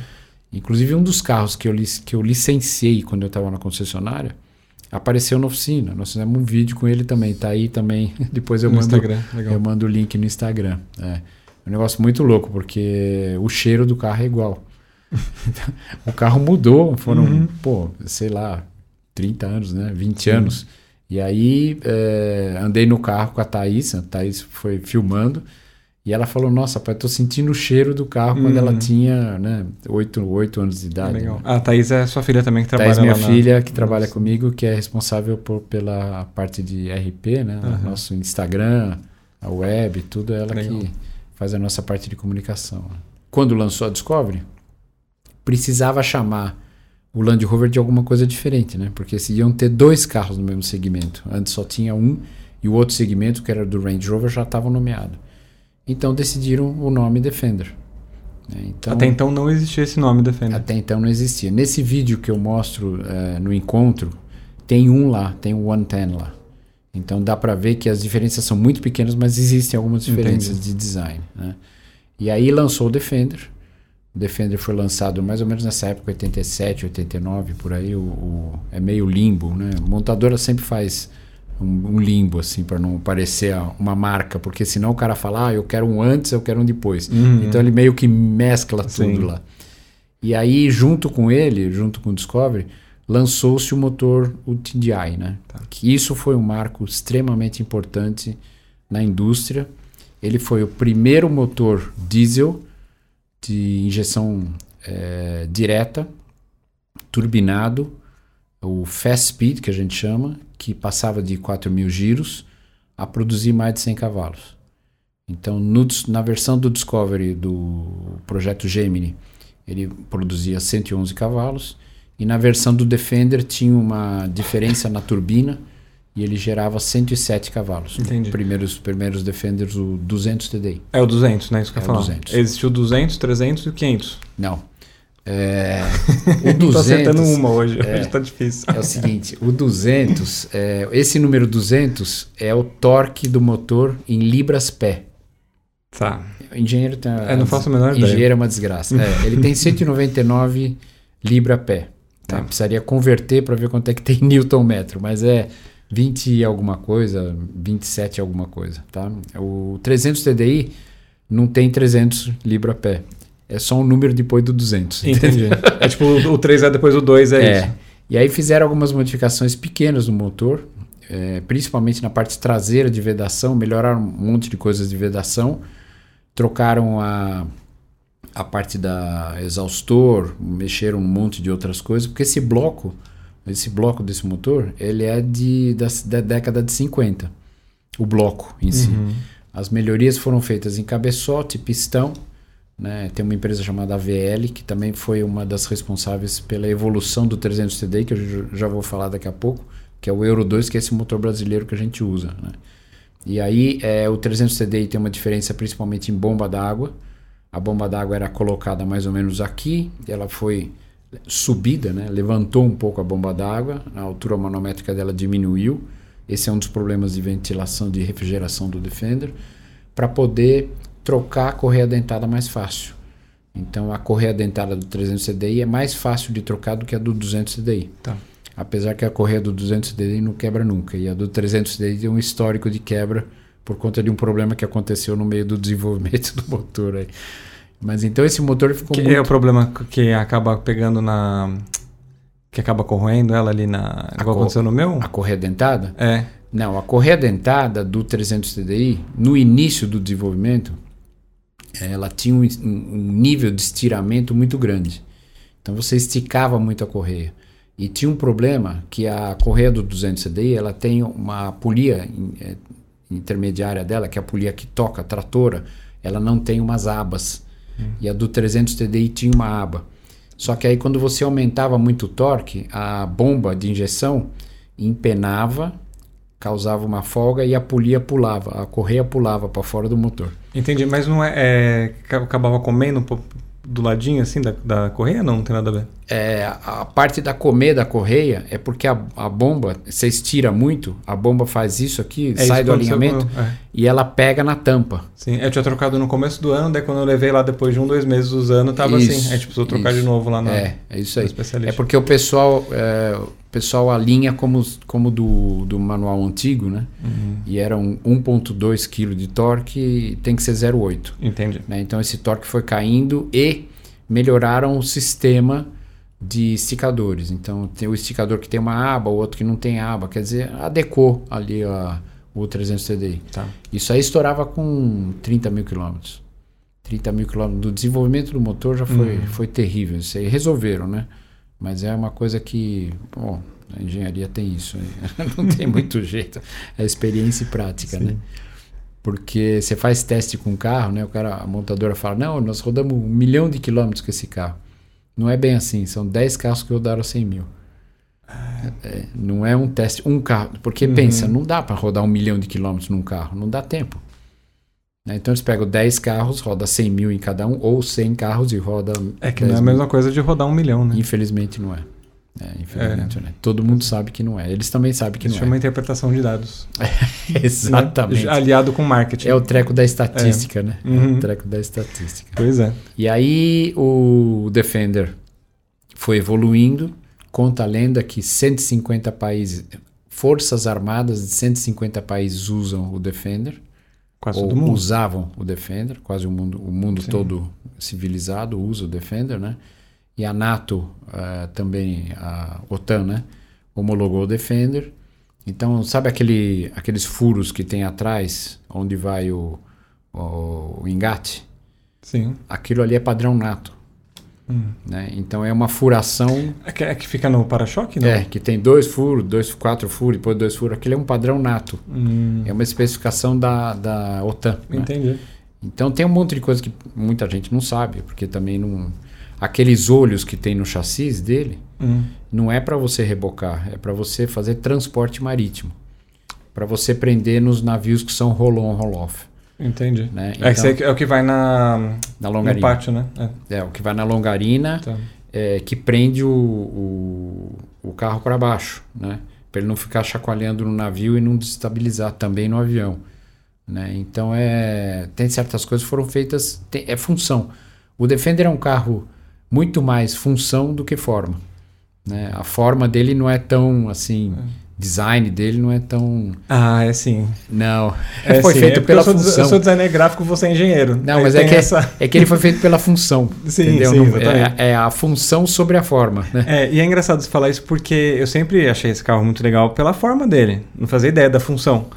Inclusive um dos carros que eu, que eu licenciei quando eu estava na concessionária apareceu na oficina. Nós fizemos um vídeo com ele também. Tá aí também. Depois eu no mando Instagram. Legal. eu mando o link no Instagram. É. É um negócio muito louco, porque o cheiro do carro é igual. o carro mudou, foram, uhum. pô, sei lá, 30 anos, né? 20 Sim. anos. E aí é, andei no carro com a Thaís, a Thaís foi filmando, e ela falou: Nossa, pai, tô sentindo o cheiro do carro quando ela uhum. tinha né, 8, 8 anos de idade. Legal. Né? A Thaís é sua filha também que trabalha Thaís, minha filha, que trabalha Nossa. comigo, que é responsável por, pela parte de RP, né? Uhum. Nosso Instagram, a web, tudo ela Legal. que faz a nossa parte de comunicação. Quando lançou a Discovery, precisava chamar o Land Rover de alguma coisa diferente, né? Porque se iam ter dois carros no mesmo segmento. Antes só tinha um e o outro segmento, que era do Range Rover, já estava nomeado. Então decidiram o nome Defender. Né? Então, até então não existia esse nome Defender. Até então não existia. Nesse vídeo que eu mostro é, no encontro, tem um lá, tem o 110 lá. Então dá para ver que as diferenças são muito pequenas, mas existem algumas diferenças Entendi. de design. Né? E aí lançou o Defender. O Defender foi lançado mais ou menos nessa época, 87, 89, por aí. O, o é meio limbo, né? A montadora sempre faz um, um limbo, assim, para não parecer uma marca, porque senão o cara fala, ah, eu quero um antes, eu quero um depois. Uhum. Então ele meio que mescla Sim. tudo lá. E aí, junto com ele, junto com o Discovery, lançou-se o motor o TDI, né? Tá. Que isso foi um marco extremamente importante na indústria. Ele foi o primeiro motor diesel de injeção é, direta, turbinado, o fast speed que a gente chama, que passava de 4 mil giros a produzir mais de 100 cavalos. Então, no, na versão do Discovery do projeto Gemini, ele produzia 111 cavalos e na versão do Defender tinha uma diferença na turbina e ele gerava 107 cavalos. Entendi. Primeiros, primeiros Defenders, o 200 TDI. É o 200, né? Isso que eu ia falar. 200. Existiu o 200, 300 e o 500. Não. É, o 200, Tô acertando uma hoje, é, hoje tá difícil. É o seguinte, o 200, é, esse número 200 é o torque do motor em libras-pé. Tá. O engenheiro tem... É, não faço a menor ideia. Engenheiro é uma desgraça. É, ele tem 199 libra-pé. Tá. Precisaria converter para ver quanto é que tem newton metro, mas é 20 e alguma coisa, 27 alguma coisa, tá? O 300 TDI não tem 300 libra-pé. É só um número depois do 200. Entendi. é tipo o 3 é depois do 2, é, é, isso. E aí fizeram algumas modificações pequenas no motor, é, principalmente na parte traseira de vedação, melhoraram um monte de coisas de vedação, trocaram a, a parte da exaustor, mexeram um monte de outras coisas, porque esse bloco, esse bloco desse motor, ele é de, da, da década de 50, o bloco em si. Uhum. As melhorias foram feitas em cabeçote, pistão, né? Tem uma empresa chamada AVL, que também foi uma das responsáveis pela evolução do 300 TDI, que eu já vou falar daqui a pouco, que é o Euro 2, que é esse motor brasileiro que a gente usa. Né? E aí é, o 300 TDI tem uma diferença principalmente em bomba d'água. A bomba d'água era colocada mais ou menos aqui, ela foi subida, né? levantou um pouco a bomba d'água, a altura manométrica dela diminuiu. Esse é um dos problemas de ventilação, de refrigeração do Defender, para poder trocar a correia dentada mais fácil. Então a correia dentada do 300 CDI é mais fácil de trocar do que a do 200 CDI. Tá. apesar que a correia do 200 CDI não quebra nunca. E a do 300 CDI tem um histórico de quebra por conta de um problema que aconteceu no meio do desenvolvimento do motor aí. Mas então esse motor ficou que muito... é o problema que acaba pegando na que acaba corroendo ela ali na igual co- aconteceu no meu? A correia dentada? É. Não, a correia dentada do 300 TDI, no início do desenvolvimento, ela tinha um, um nível de estiramento muito grande. Então você esticava muito a correia. E tinha um problema que a correia do 200 CDI, ela tem uma polia eh, intermediária dela, que é a polia que toca, a tratora, ela não tem umas abas. E a do 300 TDI tinha uma aba. Só que aí quando você aumentava muito o torque, a bomba de injeção empenava, causava uma folga e a polia pulava, a correia pulava para fora do motor. Entendi, mas não é, é acabava comendo do ladinho assim da, da correia? Não, não tem nada a ver. É, a parte da comer da correia é porque a, a bomba, você estira muito, a bomba faz isso aqui, É sai isso do alinhamento com- é. e ela pega na tampa. Sim, eu tinha trocado no começo do ano, daí quando eu levei lá depois de um, dois meses usando, tava Isso, assim. A gente precisou trocar isso. de novo lá na, É, é isso aí. especialista. É porque o pessoal, é, o pessoal alinha como, como do, do manual antigo, né? Uhum. E era um 1.2 kg de torque e tem que ser 0,8. Entendi. né? Então esse torque foi caindo e melhoraram o sistema de esticadores. Então tem o esticador que tem uma aba, o outro que não tem aba, quer dizer, adequou ali a, o 300 TDI. Tá. Isso aí estourava com 30 mil quilômetros. 30 mil quilômetros do desenvolvimento do motor já foi, foi terrível. Isso aí resolveram, né? Mas é uma coisa que, bom, a engenharia tem isso. aí. Não tem muito jeito. É experiência e prática, Sim. né? Porque você faz teste com o carro, né? O cara, a montadora fala, não, nós rodamos um milhão de quilômetros com esse carro. Não é bem assim, são 10 carros que rodaram 100 mil. É, não é um teste, um carro. Porque Uhum. pensa, não dá para rodar um milhão de quilômetros num carro, não dá tempo. Né? Então eles pegam 10 carros, roda 100 mil em cada um, ou 100 carros e roda. É que 10 não é a mil. mesma coisa de rodar um milhão, né? Infelizmente não é. É, infelizmente é. Todo mundo sabe que não é. Eles também sabem que Isso não chama é. interpretação de dados. Exatamente. Né? Aliado com marketing. É o treco da estatística, né? É Uhum. o treco da estatística. Pois é. E aí o Defender foi evoluindo. Conta a lenda que 150 países, forças armadas de 150 países usam o Defender. Quase ou todo mundo. usavam o Defender, quase o mundo, o mundo Sim. todo civilizado usa o Defender, né? E a NATO eh, também, a OTAN, né? Homologou o Defender. Então, sabe aquele, aqueles furos que tem atrás, onde vai o, o, o engate? Sim. Aquilo ali é padrão NATO. Hum. Né? Então é uma furação É que, é que fica no para-choque, não? é, que tem dois furos, dois, quatro furos, depois dois furos. Aquilo é um padrão NATO. Hum, É uma especificação da, da OTAN. né? entendi. Então tem um monte de coisa que muita gente não sabe, porque também não. Aqueles olhos que tem no chassi dele Hum. não é para você rebocar, é para você fazer transporte marítimo. Para você prender nos navios que são roll-on, roll-off. Entendi. Né? É, que você- é o que vai na, na no longarina. pátio, né? É. É, o que vai na longarina Tá. é, que prende o, o, o carro para baixo, né? Para ele não ficar chacoalhando no navio e não desestabilizar também no avião. Né? Então é tem certas coisas que foram feitas tem- é função. O Defender é um carro muito mais função do que forma. Né? A forma dele não é tão assim, design dele não é tão Ah, é sim. não É foi sim, feito é pela eu sou, função. Eu sou designer gráfico, você é engenheiro. Não, Aí mas é que, essa- é que ele foi feito pela função. Sim, entendeu? sim, exatamente. é, é a função sobre a forma. Né? É, e é engraçado você falar isso porque eu sempre achei esse carro muito legal pela forma dele. Não fazia ideia da função.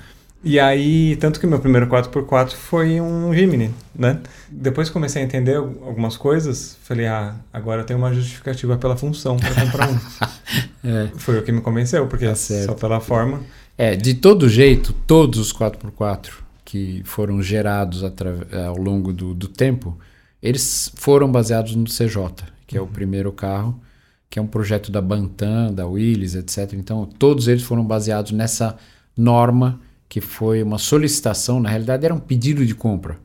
E aí, tanto que meu primeiro 4x4 foi um Jimny, né? Depois que comecei a entender al- algumas coisas, falei, ah, agora eu tenho uma justificativa pela função para comprar um. É. Foi o que me convenceu, porque Tá só pela forma. É, de todo jeito, todos os 4x4 que foram gerados atra- ao longo do, do tempo, eles foram baseados no CJ, que é o primeiro carro, que é um projeto da Bantam, da Willys, etc. Então, todos eles foram baseados nessa norma que foi uma solicitação, na realidade era um pedido de compra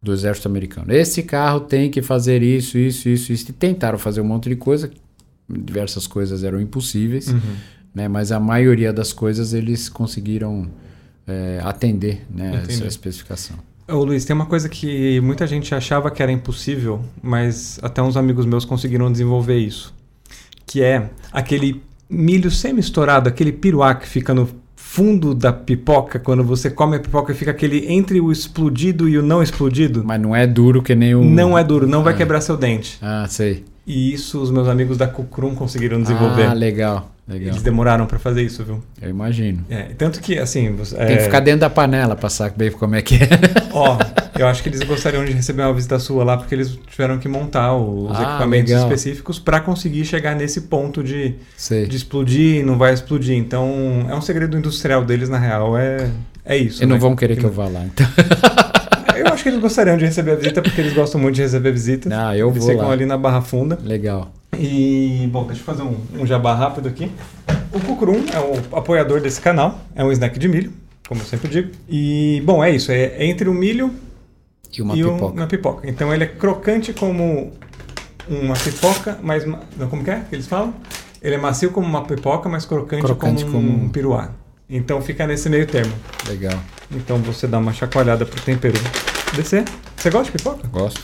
do exército americano. Esse carro tem que fazer isso, isso, isso, isso. E tentaram fazer um monte de coisa, diversas coisas eram impossíveis Uhum. né? Mas a maioria das coisas eles conseguiram é, atender né, Entendi. essa especificação. Ô Luiz, tem uma coisa que muita gente achava que era impossível, mas até uns amigos meus conseguiram desenvolver isso. Que é aquele milho semi-estourado, aquele piruá que fica no fundo da pipoca, quando você come a pipoca, fica aquele entre o explodido e o não explodido. Mas não é duro que nem o. Não é duro, não vai quebrar seu dente. Ah, sei. E isso os meus amigos da Cucrum conseguiram desenvolver. Ah, legal. Legal. Eles demoraram para fazer isso, viu? Eu imagino. É, tanto que, assim. É... Tem que ficar dentro da panela pra saber como é que é. Ó, eu acho que eles gostariam de receber uma visita sua lá, porque eles tiveram que montar os ah, equipamentos legal. específicos para conseguir chegar nesse ponto de, de explodir, não vai explodir. Então, é um segredo industrial deles, na real, é, é isso. E né? não vão querer que, que eu vá lá, então. Eu acho que eles gostariam de receber a visita, porque eles gostam muito de receber visitas. Ah, eu eles vou ficam lá. ali na Barra Funda. Legal. E, bom, deixa eu fazer um, um jabá rápido aqui. O Cucurum é o apoiador desse canal, é um snack de milho, como eu sempre digo. E, bom, é isso, é entre o milho e uma e pipoca. uma pipoca. Então ele é crocante como uma pipoca, mas... Como que é que eles falam? Ele é macio como uma pipoca, mas crocante, crocante como, como um piruá. Então fica nesse meio termo. Legal. Então você dá uma chacoalhada pro tempero descer. Você gosta de pipoca? Gosto.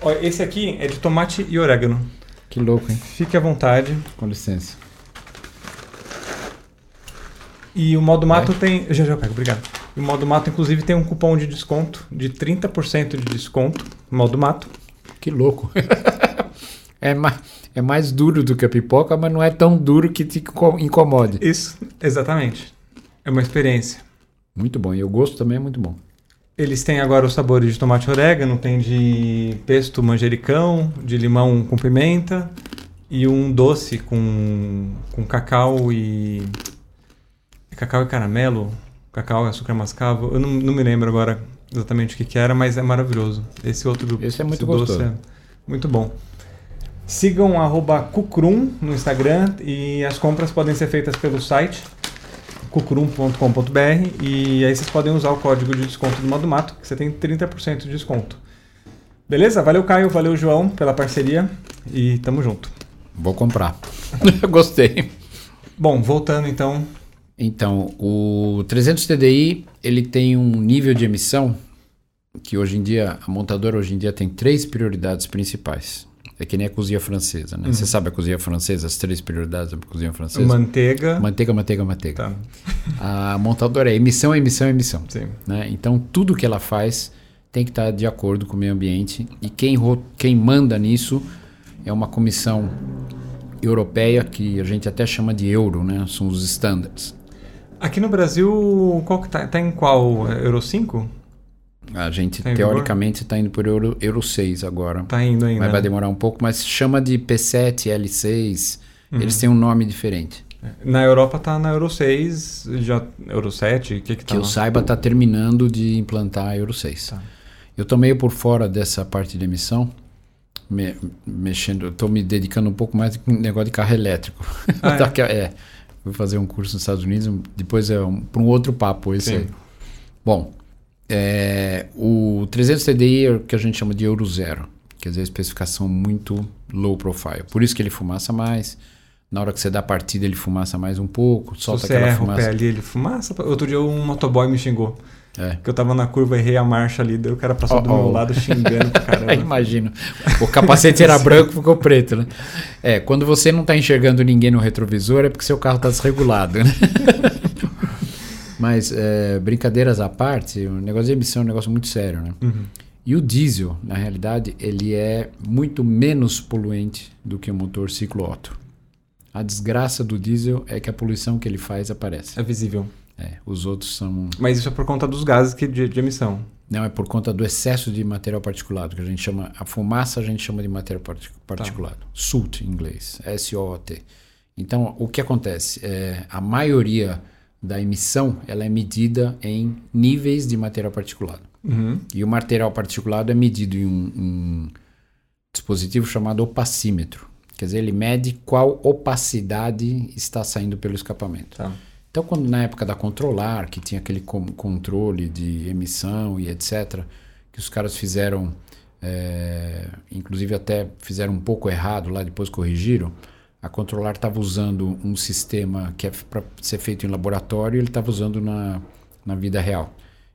Olha, esse aqui é de tomate e orégano. Que louco, hein? Fique à vontade. Com licença. E o modo mato Vai. tem. Já já pego, obrigado. E o modo mato, inclusive, tem um cupom de desconto de 30% de desconto. Modo mato. Que louco. é, mais, é mais duro do que a pipoca, mas não é tão duro que te incomode. Isso, exatamente. É uma experiência. Muito bom. E o gosto também é muito bom. Eles têm agora os sabores de tomate orégano, tem de pesto manjericão, de limão com pimenta e um doce com, com cacau e. cacau e caramelo, cacau e açúcar mascavo. Eu não, não me lembro agora exatamente o que, que era, mas é maravilhoso. Esse outro Esse é muito esse gostoso. É muito bom. Sigam Cucrum no Instagram e as compras podem ser feitas pelo site cucurum.com.br e aí vocês podem usar o código de desconto do Modo Mato, que você tem 30% de desconto. Beleza? Valeu, Caio, valeu, João, pela parceria e tamo junto. Vou comprar. Gostei. Bom, voltando então. Então, o 300 TDI, ele tem um nível de emissão que hoje em dia, a montadora hoje em dia tem três prioridades principais. É que nem a cozinha francesa, né? Uhum. Você sabe a cozinha francesa, as três prioridades da cozinha francesa? Manteiga. Manteiga, manteiga, manteiga. Tá. A montadora é emissão, emissão, emissão. Sim. Né? Então, tudo que ela faz tem que estar de acordo com o meio ambiente. E quem, quem manda nisso é uma comissão europeia, que a gente até chama de euro, né? São os standards. Aqui no Brasil, qual que tá, tá em qual? É Euro 5? A gente, tá teoricamente, está indo por Euro, Euro 6 agora. Está indo ainda. Mas vai demorar um pouco, mas chama de P7, L6. Uhum. Eles têm um nome diferente. Na Europa está na Euro 6, já Euro 7, o que que tá Que eu saiba, está terminando de implantar a Euro 6. Tá. Eu estou meio por fora dessa parte de emissão, me, mexendo, estou me dedicando um pouco mais com negócio de carro elétrico. Ah, é? é, vou fazer um curso nos Estados Unidos, depois é um, para um outro papo esse Sim. aí. Bom, é, o 300 TDI é o que a gente chama de Euro Zero, quer dizer, especificação muito low profile. Por isso que ele fumaça mais. Na hora que você dá a partida, ele fumaça mais um pouco, solta você aquela erra fumaça. o pé ali, ele fumaça. Outro dia um motoboy me xingou. É. Que eu tava na curva, errei a marcha ali, daí o cara passou oh, do meu oh. lado xingando pra caramba. Imagino. O capacete era branco, ficou preto, né? É, quando você não tá enxergando ninguém no retrovisor, é porque seu carro tá desregulado, né? Mas, é, brincadeiras à parte, o negócio de emissão é um negócio muito sério, né? Uhum. E o diesel, na realidade, ele é muito menos poluente do que o motor ciclo Otto. A desgraça do diesel é que a poluição que ele faz aparece. É visível. É, os outros são. Mas isso é por conta dos gases que de, de, emissão. Não, é por conta do excesso de material particulado, que a gente chama. A fumaça a gente chama de material particulado. Tá. Soot em inglês. S-O-O-T. Então, o que acontece? É, a maioria da emissão ela é medida em níveis de material particulado. Uhum. E o material particulado é medido em um, um, dispositivo chamado opacímetro. Quer dizer, ele mede qual opacidade está saindo pelo escapamento. Tá. Então, quando na época da controlar, que tinha aquele controle de emissão e etc., que os caras fizeram, é, inclusive até fizeram um pouco errado lá, depois corrigiram, a Controlar estava usando um sistema que é para ser feito em laboratório e ele estava usando na, na vida real.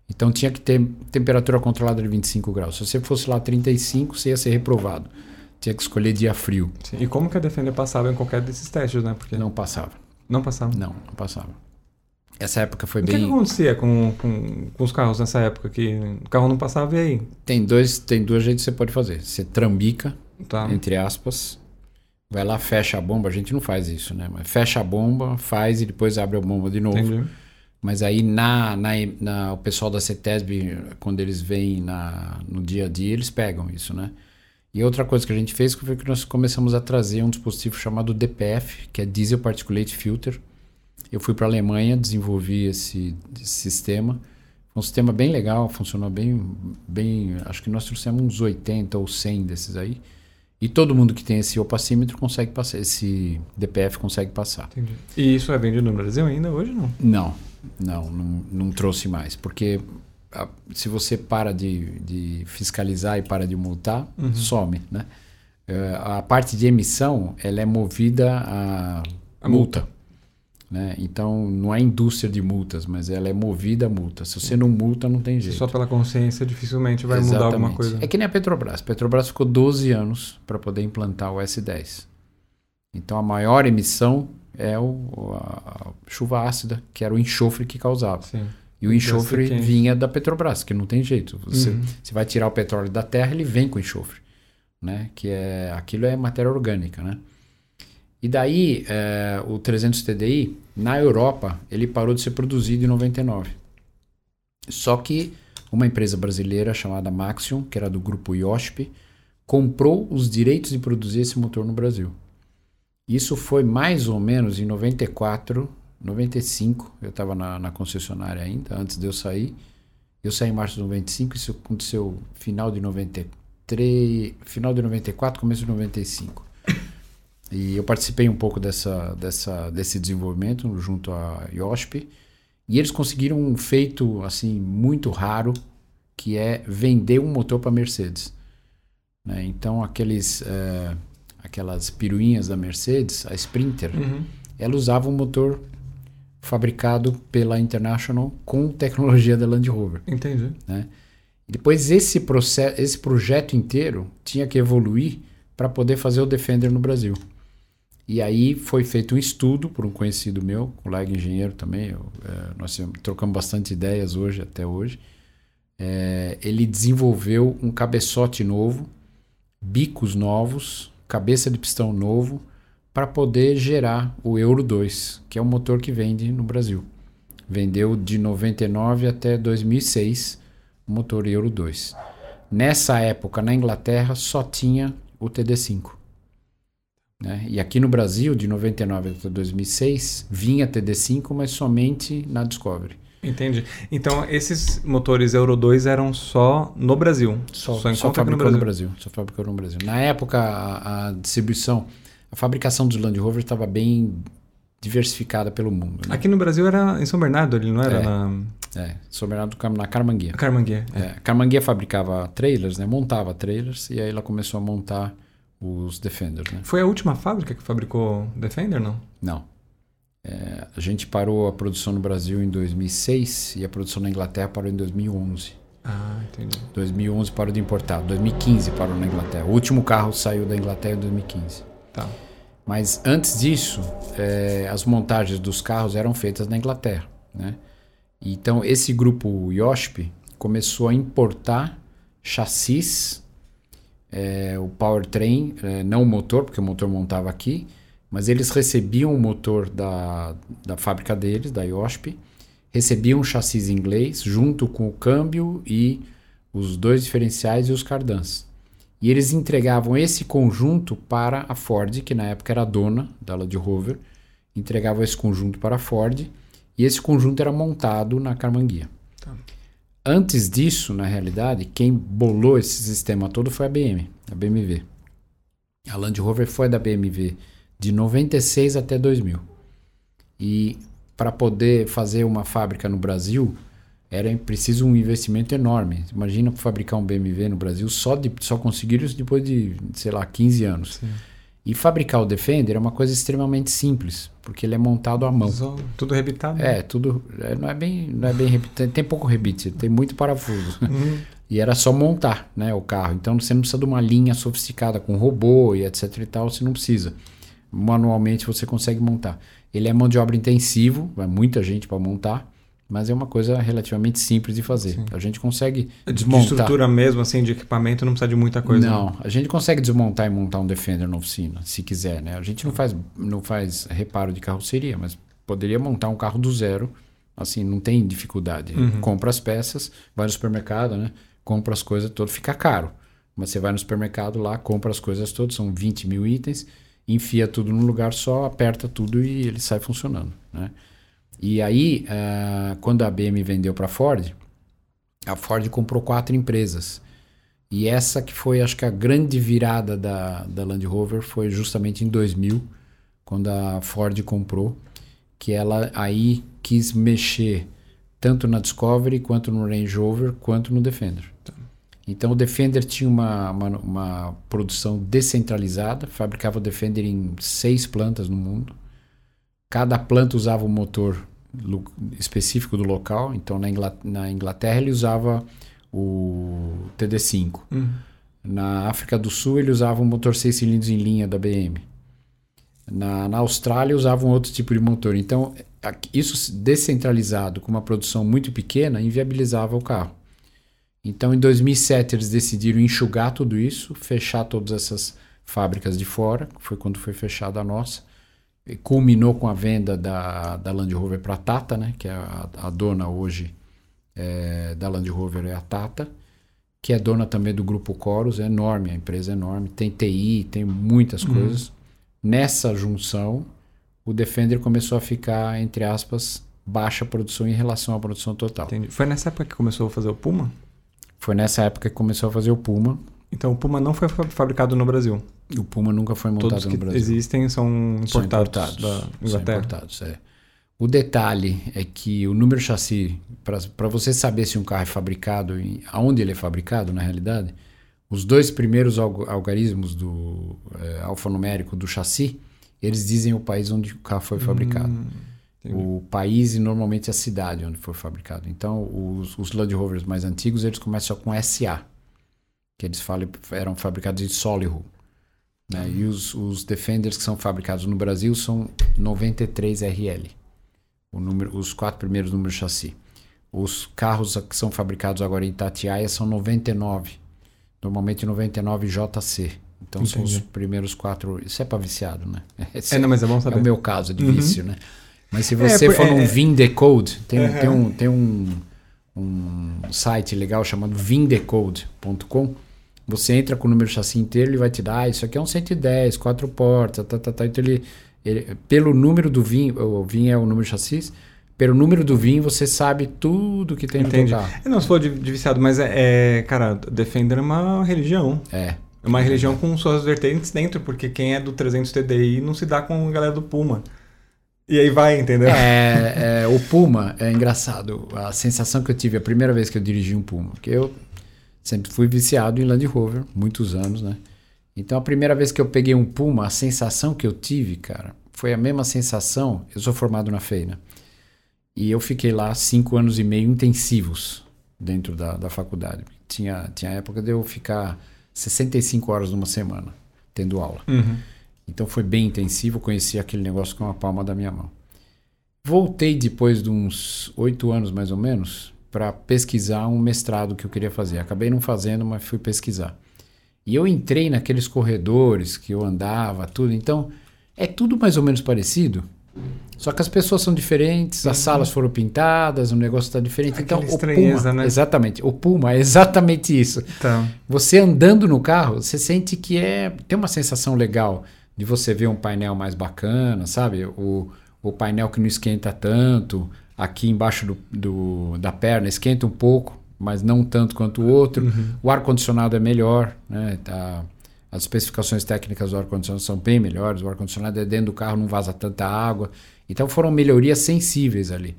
Então tinha que ter temperatura controlada de 25 graus. Se você fosse lá 35, você ia ser reprovado. tinha que escolher dia frio. Sim. E como que a Defender passava em qualquer desses testes, né? Porque não passava. Não passava? Não, não passava. Essa época foi o bem. O que, que acontecia com, com, com, os carros nessa época? Que o carro não passava e aí? Tem dois, tem dois jeitos que você pode fazer. Você trambica, tá. entre aspas, vai lá, fecha a bomba. A gente não faz isso, né? Mas fecha a bomba, faz e depois abre a bomba de novo. Entendi. Mas aí na, na, na, o pessoal da CETESB, quando eles vêm na, no dia a dia, eles pegam isso, né? E outra coisa que a gente fez foi que nós começamos a trazer um dispositivo chamado DPF, que é Diesel Particulate Filter eu fui para a Alemanha, desenvolvi esse, esse sistema. Foi um sistema bem legal, funcionou bem, bem. Acho que nós trouxemos uns 80 ou 100 desses aí. E todo mundo que tem esse opacímetro consegue passar, esse DPF consegue passar. Entendi. E isso é vendido no Brasil ainda hoje não? Não, não, não, não trouxe mais. Porque a, se você para de, de, fiscalizar e para de multar, uhum. some, né? Uh, a parte de emissão, ela é movida a, a multa. multa. Né? Então, não é indústria de multas, mas ela é movida a multa. Se você não multa, não tem jeito. Só pela consciência dificilmente vai Exatamente. mudar alguma coisa. É que nem a Petrobras. A Petrobras ficou 12 anos para poder implantar o S10. Então, a maior emissão é o, a, chuva ácida, que era o enxofre que causava. Sim. E o enxofre vinha da Petrobras, que não tem jeito. Você, uhum. você vai tirar o petróleo da terra, ele vem com enxofre. Né? Que é, aquilo é matéria orgânica, né? E daí, é, o 300 TDI, na Europa, ele parou de ser produzido em 99. Só que uma empresa brasileira chamada Maxion, que era do grupo IOSP, comprou os direitos de produzir esse motor no Brasil. Isso foi mais ou menos em 94, 95. Eu estava na, na, concessionária ainda, antes de eu sair. Eu saí em março de 95, isso aconteceu final de 93, final de 94, começo de 95. E eu participei um pouco dessa, dessa, desse desenvolvimento junto à IOSP. E eles conseguiram um feito assim muito raro, que é vender um motor para Mercedes. Né? Então aqueles, é, aquelas piruinhas da Mercedes, a Sprinter, uhum. ela usava um motor fabricado pela International com tecnologia da Land Rover. Entendi. Né? Depois esse, processo, esse projeto inteiro tinha que evoluir para poder fazer o Defender no Brasil. E aí foi feito um estudo por um conhecido meu, colega engenheiro também, eu, é, nós trocamos bastante ideias hoje, até hoje. É, ele desenvolveu um cabeçote novo, bicos novos, cabeça de pistão novo, para poder gerar o Euro 2, que é o motor que vende no Brasil. Vendeu de 99 até 2006 o motor Euro 2. Nessa época, na Inglaterra, só tinha o TD5. Né? E aqui no Brasil, de 99 até 2006, vinha TD5, mas somente na Discovery. Entendi. Então, esses motores Euro 2 eram só no Brasil? Só, só, só fabricou no Brasil. no Brasil. Só fabricou no Brasil. Na época, a, a distribuição, a fabricação dos Land Rover estava bem diversificada pelo mundo. Né? Aqui no Brasil era em São Bernardo, ele não era é, na... É, São Bernardo na Carmanguia. Carmanguia. É. é. Carmanguia fabricava trailers, né? montava trailers, e aí ela começou a montar os Defenders. Né? Foi a última fábrica que fabricou Defender, não? Não. É, a gente parou a produção no Brasil em 2006 e a produção na Inglaterra parou em 2011. Ah, entendi. 2011 parou de importar, 2015 parou na Inglaterra. O último carro saiu da Inglaterra em 2015. Tá. Mas antes disso, é, as montagens dos carros eram feitas na Inglaterra, né? Então esse grupo YOSP começou a importar chassis é, o powertrain, é, não o motor, porque o motor montava aqui, mas eles recebiam o motor da, da fábrica deles, da IOSP, recebiam um chassis inglês junto com o câmbio e os dois diferenciais e os cardãs. E eles entregavam esse conjunto para a Ford, que na época era dona da Land Rover, entregavam esse conjunto para a Ford e esse conjunto era montado na Carmanguia. Tá. Antes disso, na realidade, quem bolou esse sistema todo foi a BM, a BMW. A Land Rover foi da BMW de 96 até 2000. E para poder fazer uma fábrica no Brasil, era preciso um investimento enorme. Imagina fabricar um BMW no Brasil, só, de, só conseguiram isso depois de, sei lá, 15 anos. Sim. E fabricar o Defender é uma coisa extremamente simples, porque ele é montado à mão. Tudo rebitado? É, tudo. É, não é bem, não é bem rebite, tem pouco rebite, tem muito parafuso. Uhum. E era só montar, né, o carro. Então você não precisa de uma linha sofisticada com robô e etc e tal, você não precisa. Manualmente você consegue montar. Ele é mão de obra intensivo, vai muita gente para montar mas é uma coisa relativamente simples de fazer. Sim. A gente consegue desmontar. De estrutura mesmo, assim, de equipamento, não precisa de muita coisa. Não, né? a gente consegue desmontar e montar um Defender na oficina, se quiser, né? A gente não faz, não faz reparo de carroceria, mas poderia montar um carro do zero, assim, não tem dificuldade. Uhum. Compra as peças, vai no supermercado, né? Compra as coisas todas, fica caro. Mas você vai no supermercado lá, compra as coisas todas, são 20 mil itens, enfia tudo num lugar só, aperta tudo e ele sai funcionando, né? E aí, uh, quando a BM vendeu para a Ford, a Ford comprou quatro empresas. E essa que foi, acho que a grande virada da, da Land Rover foi justamente em 2000, quando a Ford comprou, que ela aí quis mexer tanto na Discovery, quanto no Range Rover, quanto no Defender. Então o Defender tinha uma, uma, uma, produção descentralizada, fabricava o Defender em seis plantas no mundo. Cada planta usava um motor específico do local. Então, na Inglaterra, na Inglaterra ele usava o TD5. Uhum. Na África do Sul, ele usava um motor 6 cilindros em linha da BM. Na, na Austrália, usava um outro tipo de motor. Então, isso descentralizado, com uma produção muito pequena, inviabilizava o carro. Então, em 2007, eles decidiram enxugar tudo isso, fechar todas essas fábricas de fora. Foi quando foi fechada a nossa culminou com a venda da, da Land Rover para a Tata, né? que é a, a dona hoje é, da Land Rover é a Tata, que é dona também do grupo Coros, é enorme, a empresa é enorme, tem TI, tem muitas uhum. coisas. Nessa junção, o Defender começou a ficar, entre aspas, baixa produção em relação à produção total. Entendi. Foi nessa época que começou a fazer o Puma? Foi nessa época que começou a fazer o Puma. Então o Puma não foi fabricado no Brasil? O Puma nunca foi montado Todos que no Brasil. existem são importados, são importados da Inglaterra. São importados, é. O detalhe é que o número chassi, para você saber se um carro é fabricado, e aonde ele é fabricado na realidade, os dois primeiros algarismos do é, alfanumérico do chassi, eles dizem o país onde o carro foi fabricado. Hum, o país e normalmente a cidade onde foi fabricado. Então, os, os Land Rovers mais antigos, eles começam com SA, que eles falam, eram fabricados em Solihull. Né? E os, os Defenders que são fabricados no Brasil são 93RL, o número, os quatro primeiros números de chassi. Os carros que são fabricados agora em Tatiaia são 99, normalmente 99JC. Então Entendi. são os primeiros quatro. Isso é para viciado, né? Esse é, não, mas é bom saber. É o meu caso de uhum. vício, né? Mas se você é, for é, num Vindecode, tem, uhum. tem, um, tem um, um site legal chamado vindecode.com você entra com o número de chassi inteiro, ele vai te dar, ah, isso aqui é um 110, quatro portas, tá, tá, tá. Então ele, ele, pelo número do vinho, o vinho é o número de chassi, pelo número do vinho você sabe tudo que tem Entendi. no carro. Não se for de, de viciado, mas é, é, cara, Defender é uma religião. É. É uma religião com suas vertentes dentro, porque quem é do 300 TDI não se dá com a galera do Puma. E aí vai, entendeu? É, é, o Puma é engraçado. A sensação que eu tive a primeira vez que eu dirigi um Puma, que eu Sempre fui viciado em Land Rover, muitos anos, né? Então a primeira vez que eu peguei um Puma, a sensação que eu tive, cara, foi a mesma sensação. Eu sou formado na feina. E eu fiquei lá cinco anos e meio intensivos dentro da, da faculdade. Tinha, tinha época de eu ficar 65 horas numa semana tendo aula. Uhum. Então foi bem intensivo, conheci aquele negócio com a palma da minha mão. Voltei depois de uns oito anos mais ou menos para pesquisar um mestrado que eu queria fazer. Acabei não fazendo, mas fui pesquisar. E eu entrei naqueles corredores que eu andava, tudo. Então, é tudo mais ou menos parecido. Só que as pessoas são diferentes, as uhum. salas foram pintadas, o negócio está diferente. Aquela então, o Puma, né? exatamente, o Puma é exatamente isso. Então. Você andando no carro, você sente que é tem uma sensação legal de você ver um painel mais bacana, sabe? O, o painel que não esquenta tanto, aqui embaixo do, do, da perna, esquenta um pouco, mas não tanto quanto o outro. Uhum. O ar-condicionado é melhor, né? Tá, as especificações técnicas do ar-condicionado são bem melhores, o ar-condicionado é dentro do carro, não vaza tanta água. Então foram melhorias sensíveis ali.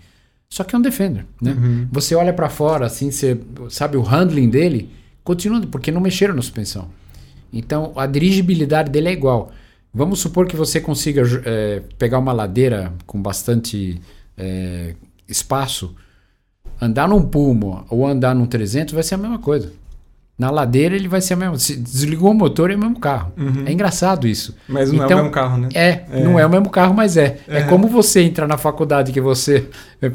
Só que é um Defender, né? Uhum. Você olha para fora, assim, você sabe o handling dele, continua, porque não mexeram na suspensão. Então a dirigibilidade dele é igual. Vamos supor que você consiga é, pegar uma ladeira com bastante é, espaço, andar num Puma ou andar num 300 vai ser a mesma coisa. Na ladeira ele vai ser a mesma. Se desligou o motor é o mesmo carro. Uhum. É engraçado isso. Mas não então, é o então, mesmo carro, né? É, é, não é o mesmo carro, mas é. É, é como você entrar na faculdade que você é,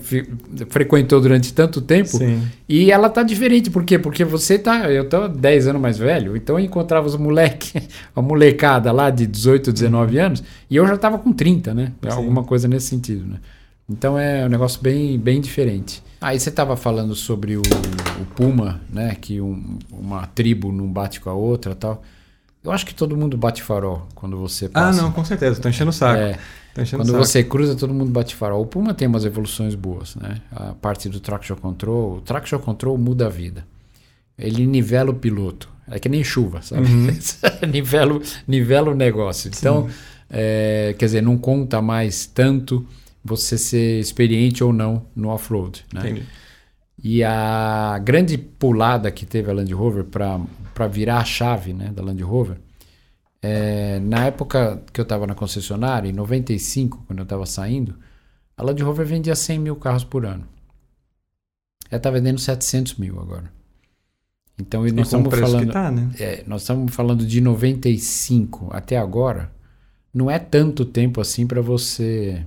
frequentou durante tanto tempo Sim. e ela tá diferente. Por quê? Porque você tá. Eu tô 10 anos mais velho, então eu encontrava os moleque, a molecada lá de 18, 19 uhum. anos, e eu já tava com 30, né? Sim. Alguma coisa nesse sentido, né? Então é um negócio bem, bem diferente. Aí você estava falando sobre o, o, Puma, né? Que um, uma tribo não bate com a outra tal. Eu acho que todo mundo bate farol quando você ah, passa. Ah, não, com certeza. Tô enchendo o saco. É, enchendo quando o saco. você cruza, todo mundo bate farol. O Puma tem umas evoluções boas, né? A parte do traction control. O traction control muda a vida. Ele nivela o piloto. É que nem chuva, sabe? Uhum. nivela, nivela o negócio. Então, é, quer dizer, não conta mais tanto você ser experiente ou não no off-road. Né? Entendi. E a grande pulada que teve a Land Rover para virar a chave né, da Land Rover, é, na época que eu estava na concessionária, em 95, quando eu estava saindo, a Land Rover vendia 100 mil carros por ano. Ela está vendendo 700 mil agora. Então nós estamos falando, tá, né? é, nós estamos falando de 95 até agora. Não é tanto tempo assim para você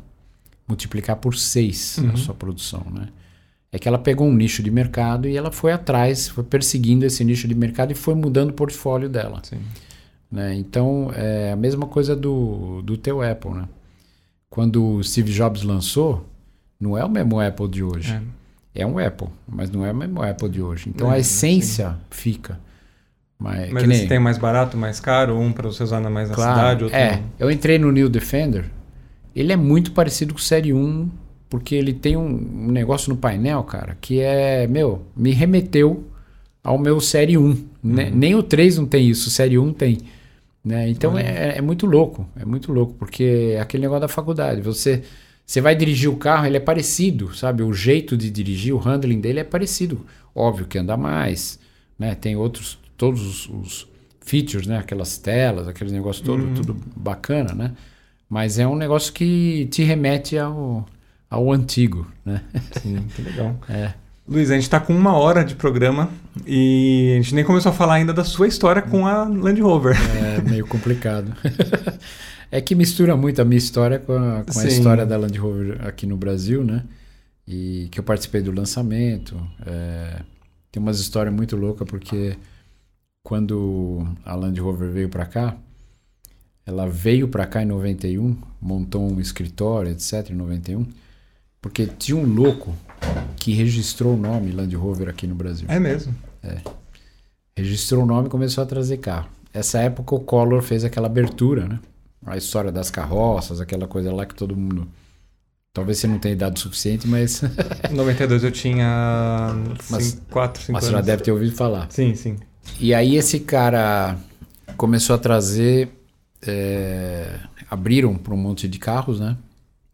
multiplicar por seis uhum. a sua produção, né? É que ela pegou um nicho de mercado e ela foi atrás, foi perseguindo esse nicho de mercado e foi mudando o portfólio dela. Né? Então, é a mesma coisa do, do teu Apple, né? Quando o Steve Jobs lançou, não é o mesmo Apple de hoje. É, é um Apple, mas não é o mesmo Apple de hoje. Então, é, a essência sim. fica. Mas, mas nem... tem mais barato, mais caro? Um para você usar mais na claro, cidade, outro É, eu entrei no New Defender ele é muito parecido com o Série 1, porque ele tem um, um, negócio no painel, cara, que é, meu, me remeteu ao meu Série 1. Né? Uhum. Né? Nem o 3 não tem isso, o Série 1 tem. Né? Então uhum. é, é, muito louco, é muito louco, porque é aquele negócio da faculdade. Você, você vai dirigir o carro, ele é parecido, sabe? O jeito de dirigir, o handling dele é parecido. Óbvio que anda mais, né? Tem outros, todos os, os features, né? Aquelas telas, aquele negócio todo, uhum. tudo bacana, né? Mas é um negócio que te remete ao, ao antigo, né? Sim, que legal. É. Luiz, a gente está com uma hora de programa e a gente nem começou a falar ainda da sua história com a Land Rover. É meio complicado. é que mistura muito a minha história com a, com a história da Land Rover aqui no Brasil, né? E que eu participei do lançamento. É, tem umas histórias muito loucas porque quando a Land Rover veio para cá, ela veio para cá em 91, montou um escritório, etc, em 91, porque tinha um louco que registrou o nome Land Rover aqui no Brasil. É mesmo? É. Registrou o nome e começou a trazer carro. Essa época o Collor fez aquela abertura, né? A história das carroças, aquela coisa lá que todo mundo Talvez você não tenha idade suficiente, mas. Em 92 eu tinha 4, 5 anos. Mas você já deve ter ouvido falar. Sim, sim. E aí esse cara começou a trazer é, abriram para um monte de carros, né?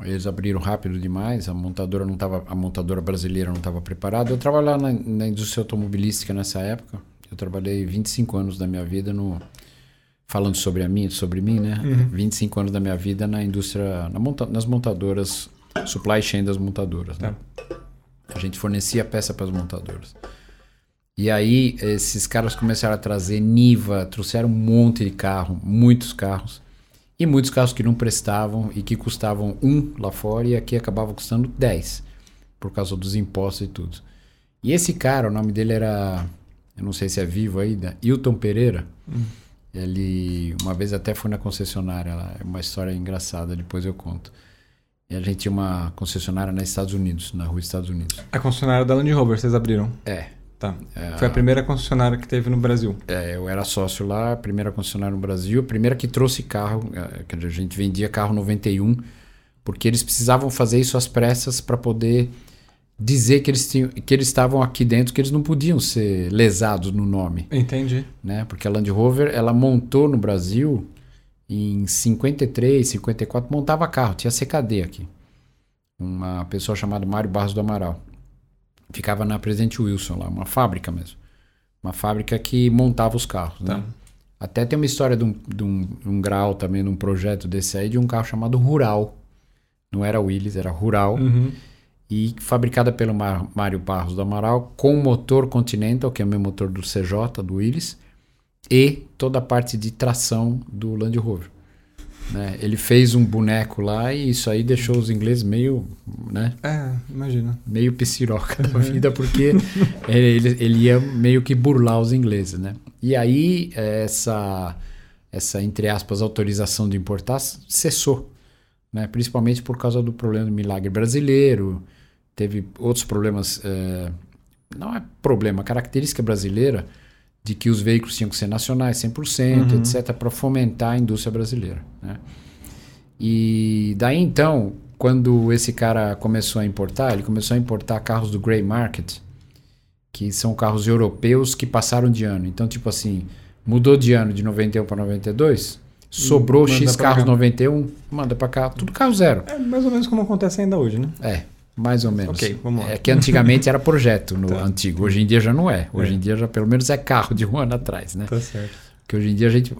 Eles abriram rápido demais, a montadora não tava, a montadora brasileira não estava preparada. Eu trabalhava na, na, indústria automobilística nessa época. Eu trabalhei 25 anos da minha vida no falando sobre a mim, sobre mim, né? Uhum. 25 anos da minha vida na indústria, na monta, nas montadoras, supply chain das montadoras, né? É. A gente fornecia peça para as montadoras. E aí esses caras começaram a trazer Niva, trouxeram um monte de carro, muitos carros. E muitos carros que não prestavam e que custavam um lá fora e aqui acabava custando 10, por causa dos impostos e tudo. E esse cara, o nome dele era, eu não sei se é vivo ainda, Hilton Pereira. Hum. Ele uma vez até foi na concessionária, é uma história engraçada, depois eu conto. E a gente tinha uma concessionária nos Estados Unidos, na rua Estados Unidos. A concessionária da Land Rover, vocês abriram? É, Tá. É, Foi a primeira concessionária que teve no Brasil. É, eu era sócio lá, a primeira concessionária no Brasil, a primeira que trouxe carro, é, que a gente vendia carro 91, porque eles precisavam fazer isso às pressas para poder dizer que eles, tinham, que eles estavam aqui dentro, que eles não podiam ser lesados no nome. Entendi. Né? Porque a Land Rover, ela montou no Brasil em 53, 54, montava carro, tinha CKD aqui. Uma pessoa chamada Mário Barros do Amaral. Ficava na Presidente Wilson lá, uma fábrica mesmo. Uma fábrica que montava os carros, né? tá. né? Até tem uma história de um, de um, um grau também, num projeto desse aí, de um carro chamado Rural. Não era Willys, era Rural. Uhum. E fabricada pelo Mar- Mário Barros do Amaral, com motor Continental, que é o mesmo motor do CJ, do Willys, e toda a parte de tração do Land Rover. Né? Ele fez um boneco lá e isso aí deixou os ingleses meio, né, É, imagina. meio pisiroca da vida, porque ele, ele ia meio que burlar os ingleses, né? E aí essa, essa entre aspas, autorização de importar cessou, né? Principalmente por causa do problema do milagre brasileiro, teve outros problemas, eh, não é problema, característica brasileira de que os veículos tinham que ser nacionais 100%, Uhum. etc, para fomentar a indústria brasileira, né? E daí então, quando esse cara começou a importar, ele começou a importar carros do Grey Market, que são carros europeus que passaram de ano. Então, tipo assim, mudou de ano de 91 para 92, sobrou manda X carros cá. 91, manda para cá, tudo carro zero. É mais ou menos como acontece ainda hoje, né? É, mais ou menos. Ok, vamos lá. É que antigamente era projeto no Tá. antigo, hoje em dia já não é. Hoje É. em dia já pelo menos é carro de um ano atrás, né? Tá certo. Porque hoje em dia a gente,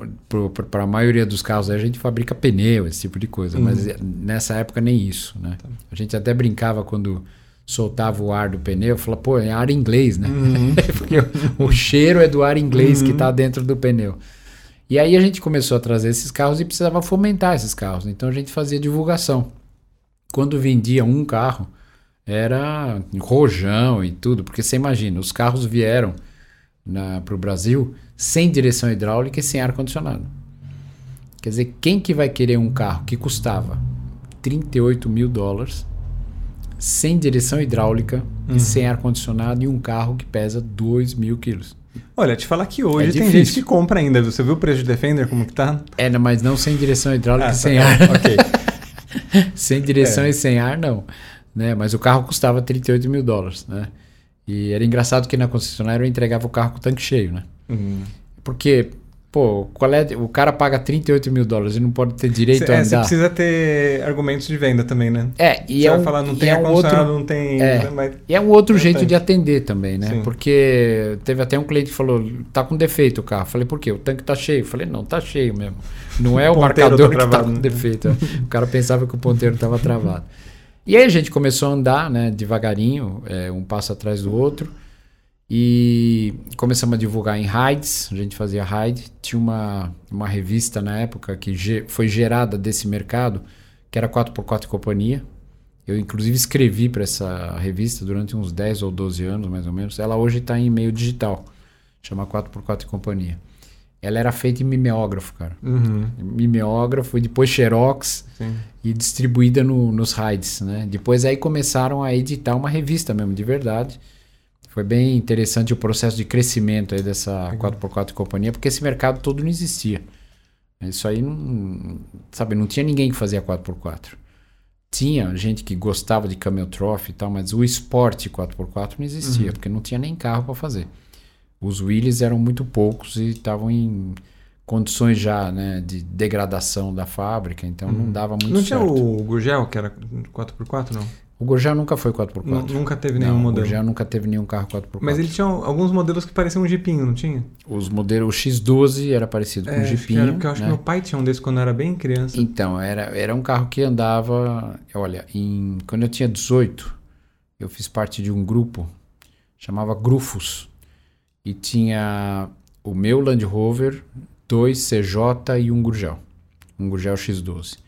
para a maioria dos carros, a gente fabrica pneu, esse tipo de coisa. Uhum. Mas nessa época nem isso, né? Tá. A gente até brincava quando soltava o ar do pneu, falava, pô, é ar inglês, né? Uhum. Porque o, o cheiro é do ar inglês que está dentro do pneu. E aí a gente começou a trazer esses carros e precisava fomentar esses carros. Então a gente fazia divulgação. Quando vendia um carro, era rojão e tudo, porque você imagina, os carros vieram para o Brasil sem direção hidráulica e sem ar-condicionado. Quer dizer, quem que vai querer um carro que custava 38 mil dólares, sem direção hidráulica e sem ar-condicionado, e um carro que pesa 2 mil quilos? Olha, te falar que hoje É tem gente que compra ainda. Você viu o preço de Defender como que tá? É, mas não sem direção hidráulica Ah, e sem tá, ar. Ok. sem direção É. e sem ar, não. Né? Mas o carro custava 38 mil dólares, né? E era engraçado que na concessionária eu entregava o carro com o tanque cheio, né? Hum. Porque, pô, qual é, o cara paga 38 mil dólares e não pode ter direito Cê, a é, você andar. precisa ter argumentos de venda também, né? É, e Você é um, falar, não tem é um outro, não tem... É. Mas... e é um outro Importante. jeito de atender também, né? Sim. Porque teve até um cliente que falou, tá com defeito o carro. Falei, por quê? O tanque tá cheio. Falei, não, tá cheio mesmo. Não é o, O ponteiro marcador tá que tá com né? defeito. o cara pensava que o ponteiro tava travado. E aí a gente começou a andar, né, devagarinho, é, um passo atrás do outro. E começamos a divulgar em raids, a gente fazia raid. Tinha uma, uma revista na época que ge- foi gerada desse mercado, que era 4x4 e Companhia. Eu, inclusive, escrevi para essa revista durante uns 10 ou 12 anos, mais ou menos. Ela hoje está em meio digital, chama 4x4 e Companhia. Ela era feita em mimeógrafo, cara. Uhum, Mimeógrafo e depois xerox sim. e distribuída no- nos raids, né? Depois aí começaram a editar uma revista mesmo, de verdade. Foi bem interessante o processo de crescimento aí dessa 4x4 e companhia, porque esse mercado todo não existia. Isso aí não, sabe, não tinha ninguém que fazia 4x4. Tinha gente que gostava de camel trophy e tal, mas o esporte 4x4 não existia, porque não tinha nem carro para fazer. Os Willys eram muito poucos e estavam em condições já, né, de degradação da fábrica, então não dava muito Não tinha certo. o Gurgel, que era 4x4, não? O Gurgel nunca foi 4x4. Nu- Nunca teve nenhum não, modelo. O Gurgel nunca teve nenhum carro 4x4. Mas ele tinha alguns modelos que pareciam um jipinho, não tinha? Os modelos, o X12 era parecido com o acho que Jeepinho. era, porque eu acho né? que meu pai tinha um desse quando eu era bem criança. Então, era, era um carro que andava. Olha, em, quando eu tinha 18, eu fiz parte de um grupo, chamava Grufos. E tinha o meu Land Rover, dois CJ e um Gurgel. Um Gurgel X12.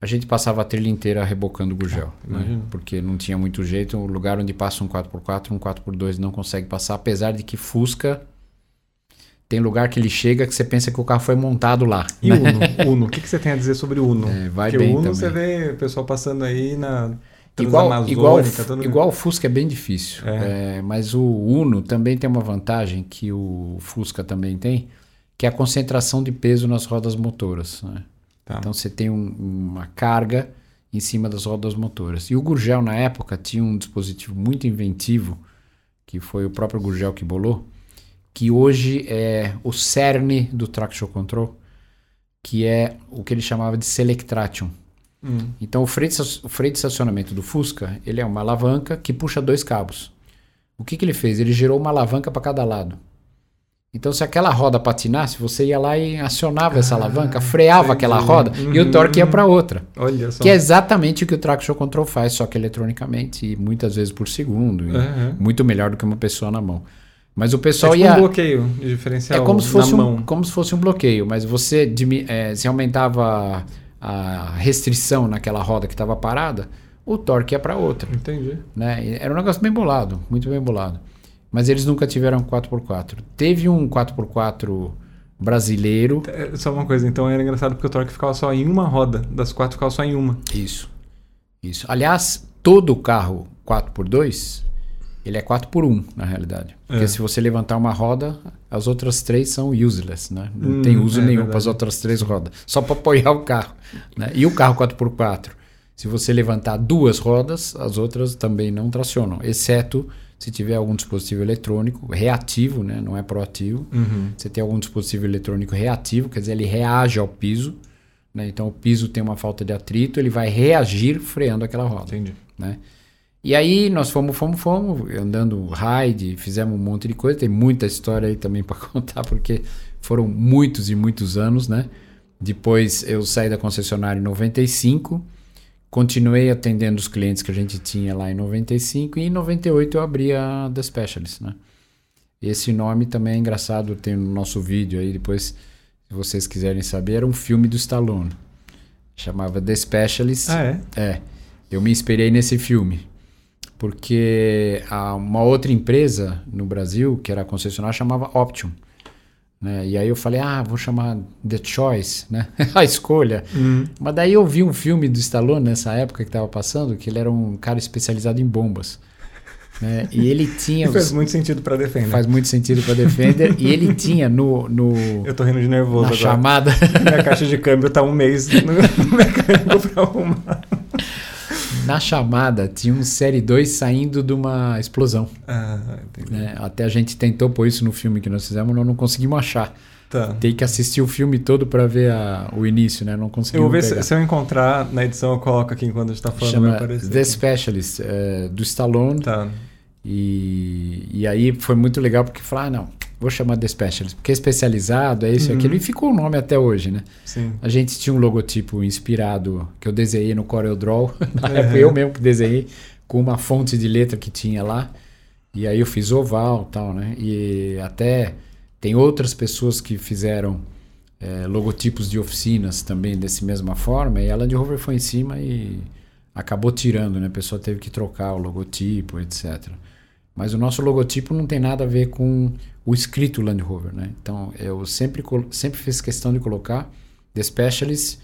A gente passava a trilha inteira rebocando o Gurgel. né? imagino. Porque não tinha muito jeito. O lugar onde passa um 4x4, um 4x2 não consegue passar. Apesar de que Fusca. Tem lugar que ele chega que você pensa que o carro foi montado lá. E né? Uno? Uno, o que, que você tem a dizer sobre Uno? É, vai Porque bem o Uno também. você vê o pessoal passando aí na Igual, igual, todo igual o Fusca é bem difícil. É. É, mas o Uno também tem uma vantagem que o Fusca também tem, que é a concentração de peso nas rodas motoras. né? Tá. Então você tem um- uma carga em cima das rodas motoras. E o Gurgel, na época, tinha um dispositivo muito inventivo, que foi o próprio Gurgel que bolou, que hoje é o cerne do Traction Control, que é o que ele chamava de Selectration. Hum. Então o freio, de, o freio de estacionamento do Fusca, ele é uma alavanca que puxa dois cabos. O que, que ele fez? Ele gerou uma alavanca para cada lado. Então, se aquela roda patinasse, você ia lá e acionava ah, essa alavanca, freava aquela roda uhum. e o torque ia para outra. Olha só. Que é exatamente o que o traction control faz, só que eletronicamente e muitas vezes por segundo. Uhum. Muito melhor do que uma pessoa na mão. Mas o pessoal é tipo ia. um bloqueio de diferencial. É como se fosse, um, como se fosse um bloqueio, mas você é, se aumentava a restrição naquela roda que estava parada, o torque ia para outra. Entendi. Né? Era um negócio bem bolado, muito bem bolado mas eles nunca tiveram 4x4. Teve um 4x4 brasileiro. É, só uma coisa, então era engraçado porque o torque ficava só em uma roda, das quatro ficava só em uma. Isso. Isso. Aliás, todo carro 4x2, ele é 4x1 na realidade. Porque é. se você levantar uma roda, as outras três são useless, né? Não hum, tem uso é nenhum para as outras três rodas, só para apoiar o carro. Né? E o carro 4x4, se você levantar duas rodas, as outras também não tracionam, exceto se tiver algum dispositivo eletrônico reativo, né, não é proativo, uhum. você tem algum dispositivo eletrônico reativo, quer dizer, ele reage ao piso, né, então o piso tem uma falta de atrito, ele vai reagir freando aquela roda. Entendi. Né? E aí nós fomos, fomos, fomos, andando ride, fizemos um monte de coisa, tem muita história aí também para contar, porque foram muitos e muitos anos, né? Depois eu saí da concessionária em 95, continuei atendendo os clientes que a gente tinha lá em 95 e em 98 eu abri a The Specialist, né? Esse nome também é engraçado, tem no nosso vídeo aí, depois, se vocês quiserem saber, era um filme do Stallone. Chamava The Specialist. Ah, é? É. Eu me inspirei nesse filme. Porque uma outra empresa no Brasil, que era concessionária, chamava Option. Né? E aí eu falei, ah, vou chamar The Choice, né? a escolha. Uhum. Mas daí eu vi um filme do Stallone nessa época que estava passando, que ele era um cara especializado em bombas. Né? E ele tinha. faz muito sentido para Defender. Faz muito sentido para Defender. e ele tinha no, no. Eu tô rindo de nervoso na agora. chamada. Minha caixa de câmbio tá um mês no, no mecânico pra arrumar. Na chamada tinha um Série 2 saindo de uma explosão. Ah, né? Até a gente tentou pôr isso no filme que nós fizemos, mas não conseguimos achar. Tá. Tem que assistir o filme todo para ver a, o início, né? Não conseguimos. Eu vou ver se, se, eu encontrar na edição, eu coloco aqui enquanto a gente tá falando. Chama The. Specialist, é, do Stallone. Tá. E, e aí foi muito legal porque falar, ah, não, vou chamar de specialist, porque é especializado, é isso e uhum. aquilo, e ficou o nome até hoje, né? Sim. A gente tinha um logotipo inspirado, que eu desenhei no CorelDRAW, na uhum. época eu mesmo que desenhei, com uma fonte de letra que tinha lá, e aí eu fiz oval tal, né? E até tem outras pessoas que fizeram é, logotipos de oficinas também dessa mesma forma, e a Land Rover foi em cima e acabou tirando, né? A pessoa teve que trocar o logotipo, etc. Mas o nosso logotipo não tem nada a ver com o escrito Land Rover, né? Então eu sempre, sempre fiz questão de colocar The Specialist,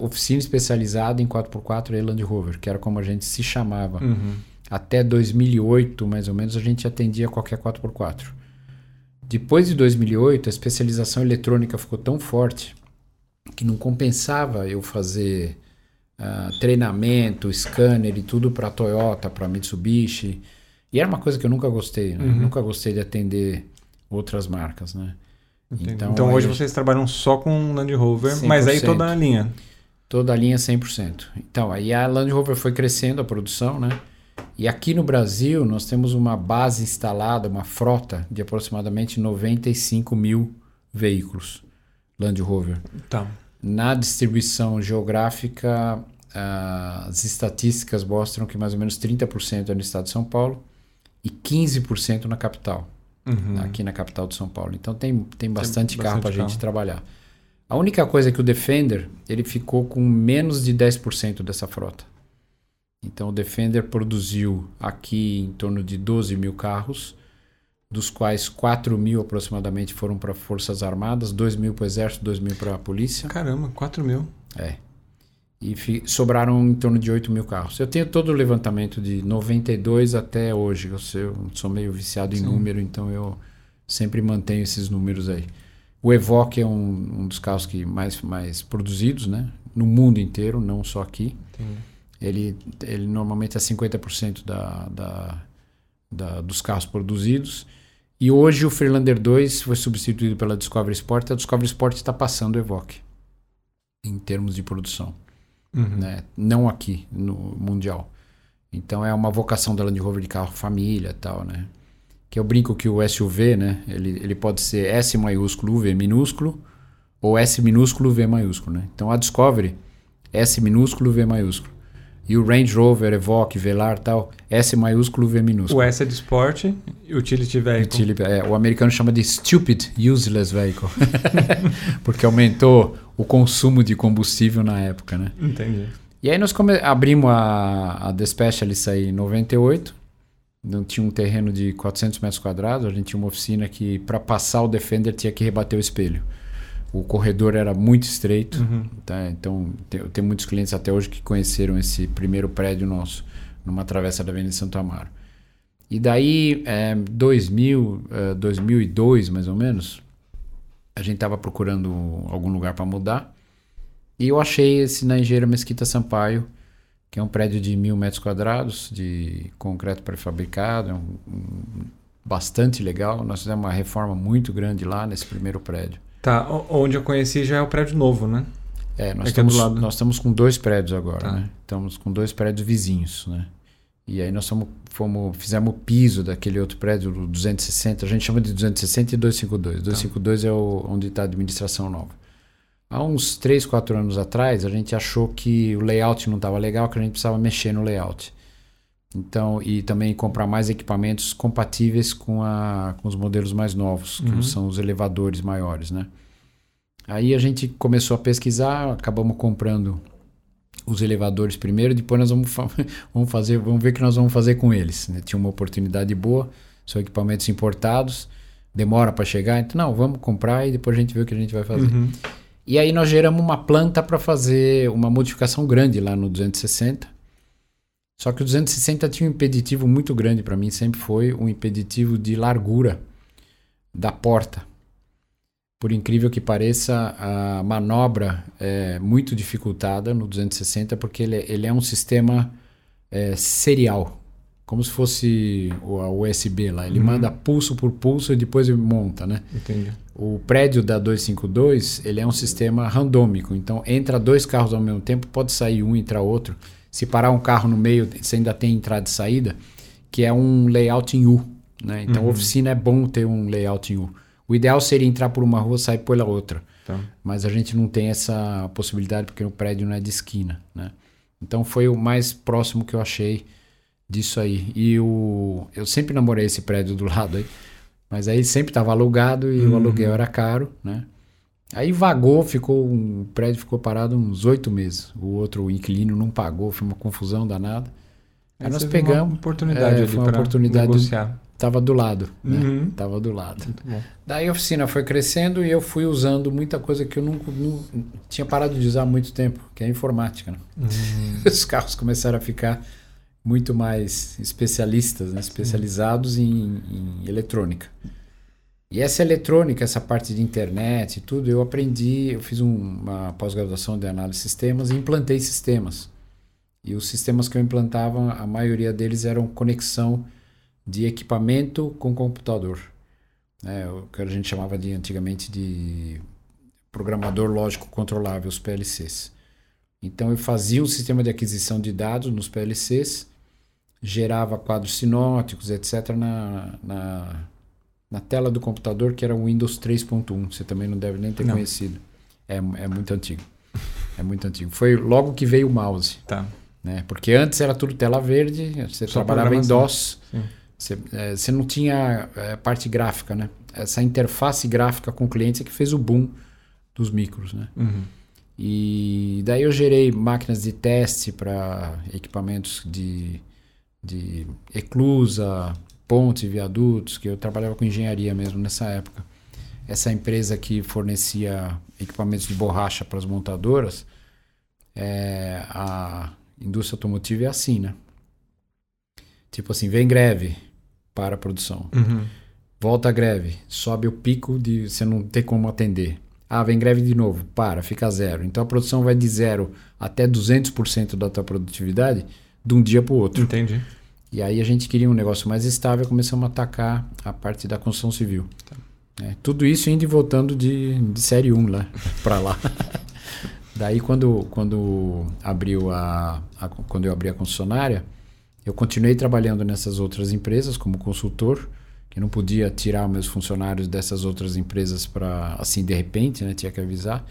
oficina especializada em 4x4 e Land Rover, que era como a gente se chamava. Uhum. Até 2008, mais ou menos, a gente atendia qualquer 4x4. Depois de 2008, a especialização eletrônica ficou tão forte que não compensava eu fazer uh, treinamento, scanner e tudo para Toyota, para Mitsubishi. E era uma coisa que eu nunca gostei, né? Uhum. Nunca gostei de atender outras marcas, né? Então, então hoje vocês trabalham só com Land Rover, 100%. mas aí toda a linha. Toda a linha 100%. Então, aí a Land Rover foi crescendo a produção, né? E aqui no Brasil nós temos uma base instalada, uma frota de aproximadamente 95 mil veículos Land Rover. Tá. Na distribuição geográfica, as estatísticas mostram que mais ou menos 30% é no estado de São Paulo e 15% na capital, uhum. aqui na capital de São Paulo. Então tem, tem bastante tem carro para a gente trabalhar. A única coisa é que o Defender ele ficou com menos de 10% dessa frota. Então o Defender produziu aqui em torno de 12 mil carros, dos quais 4 mil aproximadamente foram para Forças Armadas, 2 mil para o Exército, 2 mil para a Polícia. Caramba, 4 mil. É e sobraram em torno de 8 mil carros. Eu tenho todo o levantamento de 92 até hoje. Eu sou, eu sou meio viciado em Sim. número, então eu sempre mantenho esses números aí. O Evoque é um, um dos carros que mais, mais produzidos, né? No mundo inteiro, não só aqui. Ele, ele normalmente é 50% da, da, da, dos carros produzidos. E hoje o Freelander 2 foi substituído pela Discovery Sport. A Discovery Sport está passando o Evoque em termos de produção uhum. né? não aqui no mundial. Então é uma vocação da Land Rover de carro família tal, né? que eu brinco que o SUV, né? Ele, ele pode ser S maiúsculo, V minúsculo, ou S minúsculo, V maiúsculo, né? Então a Discovery, S minúsculo, V maiúsculo. E o Range Rover, Evoque, Velar tal, S maiúsculo, V minúsculo. O S é de esporte e Utility Vehicle. Utility, é, o americano chama de Stupid Useless Vehicle. Porque aumentou o consumo de combustível na época, né? Entendi. E aí nós abrimos a, a The Specialist aí em 98. Não tinha um terreno de 400 metros quadrados. A gente tinha uma oficina que, para passar o Defender, tinha que rebater o espelho. O corredor era muito estreito. Uhum. Tá? Então, eu tenho muitos clientes até hoje que conheceram esse primeiro prédio nosso, numa travessa da Avenida Santo Amaro. E daí, é, 2000, é, 2002 mais ou menos, a gente estava procurando algum lugar para mudar. E eu achei esse na Engenheiro Mesquita Sampaio, que é um prédio de mil metros quadrados de concreto pré-fabricado, é um, um, bastante legal. Nós fizemos uma reforma muito grande lá nesse primeiro prédio. Tá, onde eu conheci já é o prédio novo, né? É, nós, é estamos, é nós estamos com dois prédios agora, tá. né? Estamos com dois prédios vizinhos, né? E aí nós fomos, fomos, fizemos o piso daquele outro prédio, o 260, a gente chama de 260 e 252. Tá. 252 é o, onde está a administração nova. Há uns 3, 4 anos atrás, a gente achou que o layout não estava legal, que a gente precisava mexer no layout. Então, e também comprar mais equipamentos compatíveis com, a, com os modelos mais novos, que uhum. são os elevadores maiores, né? Aí a gente começou a pesquisar, acabamos comprando os elevadores primeiro, depois nós vamos, fa vamos fazer, vamos ver o que nós vamos fazer com eles. Né? Tinha uma oportunidade boa, são equipamentos importados, demora para chegar, então não, vamos comprar e depois a gente vê o que a gente vai fazer. Uhum. E aí nós geramos uma planta para fazer uma modificação grande lá no 260. Só que o 260 tinha um impeditivo muito grande para mim, sempre foi um impeditivo de largura da porta. Por incrível que pareça, a manobra é muito dificultada no 260 porque ele, é, ele é um sistema é, serial como se fosse a USB lá. Ele uhum. manda pulso por pulso e depois ele monta, né? Entendi. O prédio da 252, ele é um sistema randômico. Então, entra dois carros ao mesmo tempo, pode sair um e entrar outro. Se parar um carro no meio, você ainda tem entrada e saída, que é um layout em U. Né? Então, uhum. oficina é bom ter um layout em U. O ideal seria entrar por uma rua, sair pela outra. Tá. Mas a gente não tem essa possibilidade porque o prédio não é de esquina, né? Então, foi o mais próximo que eu achei disso aí. E o, eu sempre namorei esse prédio do lado aí, mas aí sempre estava alugado e uhum. o aluguel era caro, né? Aí vagou, ficou um o prédio ficou parado uns oito meses. O outro o inquilino não pagou, foi uma confusão danada. Aí, aí nós pegamos uma oportunidade é, foi uma oportunidade negociar. Tava do lado, né? Uhum. Tava do lado. Daí a oficina foi crescendo e eu fui usando muita coisa que eu não, não tinha parado de usar há muito tempo, que é a informática. Né? Uhum. Os carros começaram a ficar muito mais especialistas, né? especializados em, em, eletrônica. E essa eletrônica, essa parte de internet e tudo, eu aprendi, eu fiz um, uma pós-graduação de análise de sistemas e implantei sistemas. E os sistemas que eu implantava, a maioria deles eram conexão de equipamento com computador. É, o que a gente chamava de antigamente de programador lógico controlável, os PLCs. Então eu fazia um sistema de aquisição de dados nos PLCs gerava quadros sinóticos, etc., na, na, na, tela do computador, que era o Windows 3.1. Você também não deve nem ter não. conhecido. É, é muito antigo. É muito antigo. Foi logo que veio o mouse. Tá. Né? Porque antes era tudo tela verde, você Só trabalhava em DOS. Você, é, você, não tinha é, parte gráfica, né? Essa interface gráfica com clientes é que fez o boom dos micros, né? Uhum. E daí eu gerei máquinas de teste para equipamentos de de eclusa, pontes, viadutos, que eu trabalhava com engenharia mesmo nessa época. Essa empresa que fornecia equipamentos de borracha para as montadoras, é, a indústria automotiva é assim, né? Tipo assim, vem greve para a produção. Uhum. Volta a greve, sobe o pico de você não ter como atender. Ah, vem greve de novo, para, fica zero. Então a produção vai de zero até 200% da tua produtividade de um dia para o outro. Entendi. E aí a gente queria um negócio mais estável, começamos a atacar a parte da construção civil. Tá. É, tudo isso indo e voltando de, de série 1 lá para lá. Daí quando, quando abriu a, a, quando eu abri a concessionária, eu continuei trabalhando nessas outras empresas como consultor, que não podia tirar meus funcionários dessas outras empresas para assim de repente, né? Tinha que avisar.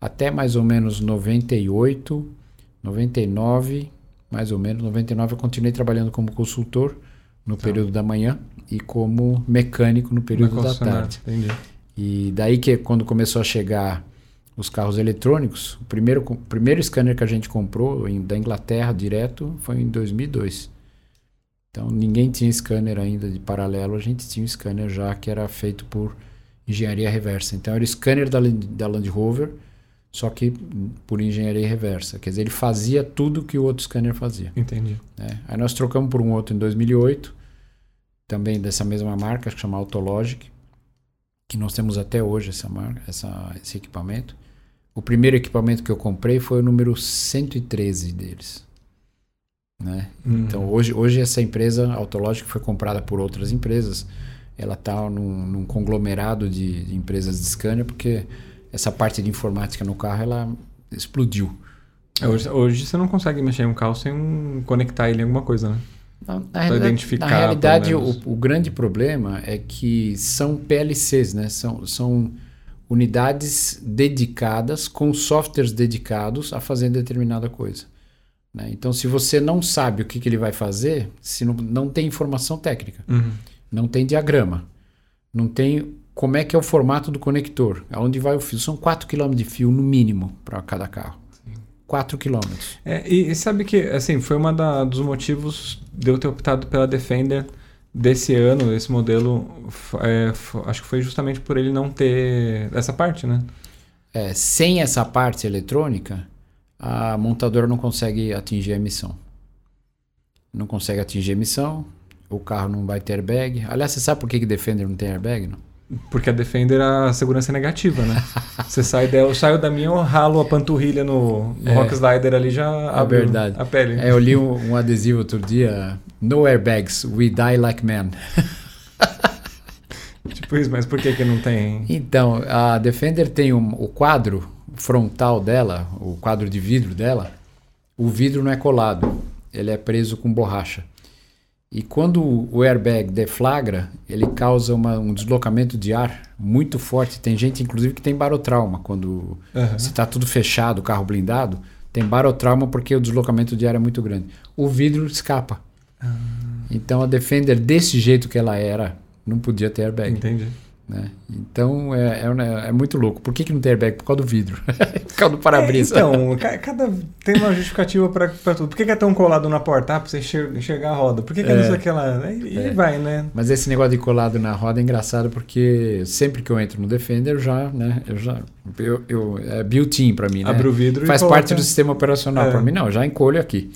Até mais ou menos 98, 99, mais ou menos 99 eu continuei trabalhando como consultor no tá. período da manhã e como mecânico no período da tarde. Entendi. E daí que quando começou a chegar os carros eletrônicos, o primeiro, o primeiro scanner que a gente comprou em, da Inglaterra direto foi em 2002. Então ninguém tinha scanner ainda de paralelo, a gente tinha um scanner já que era feito por engenharia reversa. Então era o scanner da, da Land Rover, só que por engenharia reversa. Quer dizer, ele fazia tudo que o outro scanner fazia. Entendi. É. Aí nós trocamos por um outro em 2008, também dessa mesma marca, que chama Autologic, que nós temos até hoje essa marca, essa, esse equipamento. O primeiro equipamento que eu comprei foi o número 113 deles. Né? Uhum. Então hoje, hoje essa empresa Autologic foi comprada por outras empresas. Ela está num, num, conglomerado de, de, empresas de scanner porque essa parte de informática no carro ela explodiu. É, hoje, hoje você não consegue mexer em um carro sem conectar ele em alguma coisa, né? Na, na, realidade, na realidade o, o, grande problema é que são PLCs, né? São, são unidades dedicadas com softwares dedicados a fazer determinada coisa. Né? Então, se você não sabe o que, que ele vai fazer, se não, não tem informação técnica, uhum. não tem diagrama, não tem como é que é o formato do conector, aonde vai o fio. São 4 km de fio no mínimo para cada carro. 4 km. É, e, e, sabe que assim foi um dos motivos de eu ter optado pela Defender desse ano, esse modelo, é, acho que foi justamente por ele não ter essa parte, né? É, sem essa parte eletrônica, a montadora não consegue atingir a emissão. Não consegue atingir a emissão, o carro não vai ter airbag. Aliás, você sabe por que, que Defender não tem airbag? Não? Porque a Defender a segurança é negativa, né? você sai dela, eu saio da minha, eu ralo a panturrilha no, no é, Rock Slider ali já é verdade. a pele. É, eu li um, um, adesivo outro dia, no airbags, we die like men. tipo isso, mas por que que não tem? Então, a Defender tem um, o quadro frontal dela, o quadro de vidro dela, o vidro não é colado, ele é preso com borracha. E quando o airbag deflagra, ele causa uma, um deslocamento de ar muito forte. Tem gente, inclusive, que tem barotrauma. Quando uhum. se está tudo fechado, o carro blindado, tem barotrauma porque o deslocamento de ar é muito grande. O vidro escapa. Uhum. Então a Defender, desse jeito que ela era, não podia ter airbag. Entendi. Né? Então é, é, é, muito louco. Por que, que não tem airbag? Por causa do vidro. Por causa do para-brisa. É, então, cada tem uma justificativa para tudo. Por que, que, é tão colado na porta? Ah, para você enxergar a roda. Por que, que é, é aquela. E é. vai, né? Mas esse negócio de colado na roda é engraçado porque sempre que eu entro no Defender, eu já. Né, eu já eu, eu, é built-in para mim. Né? Abre o vidro Faz parte do sistema operacional. É. Para mim, não, já encolho aqui.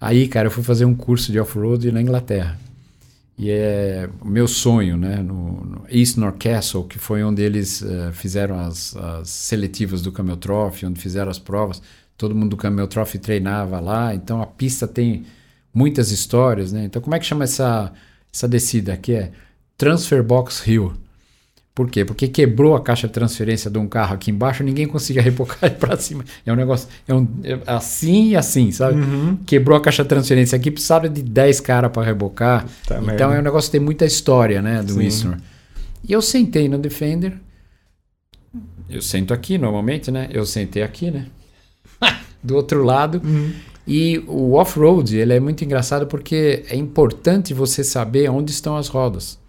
Aí, cara, eu fui fazer um curso de off-road na Inglaterra. E é o meu sonho, né? No, no East Castle, que foi onde eles uh, fizeram as, as, seletivas do Camel Trophy, onde fizeram as provas. Todo mundo do Camel Trophy treinava lá. Então a pista tem muitas histórias, né? Então como é que chama essa, essa descida aqui? É Transfer Box Hill. Por quê? Porque quebrou a caixa de transferência de um carro aqui embaixo, ninguém conseguia rebocar para cima. É um negócio, é, um, é assim e assim, sabe? Uhum. Quebrou a caixa de transferência aqui, precisava de 10 caras para rebocar. Tá então merda. é um negócio que tem muita história, né, do Wisner. E eu sentei no Defender. Eu sento aqui normalmente, né? Eu sentei aqui, né? do outro lado. Uhum. E o off-road, ele é muito engraçado porque é importante você saber onde estão as rodas.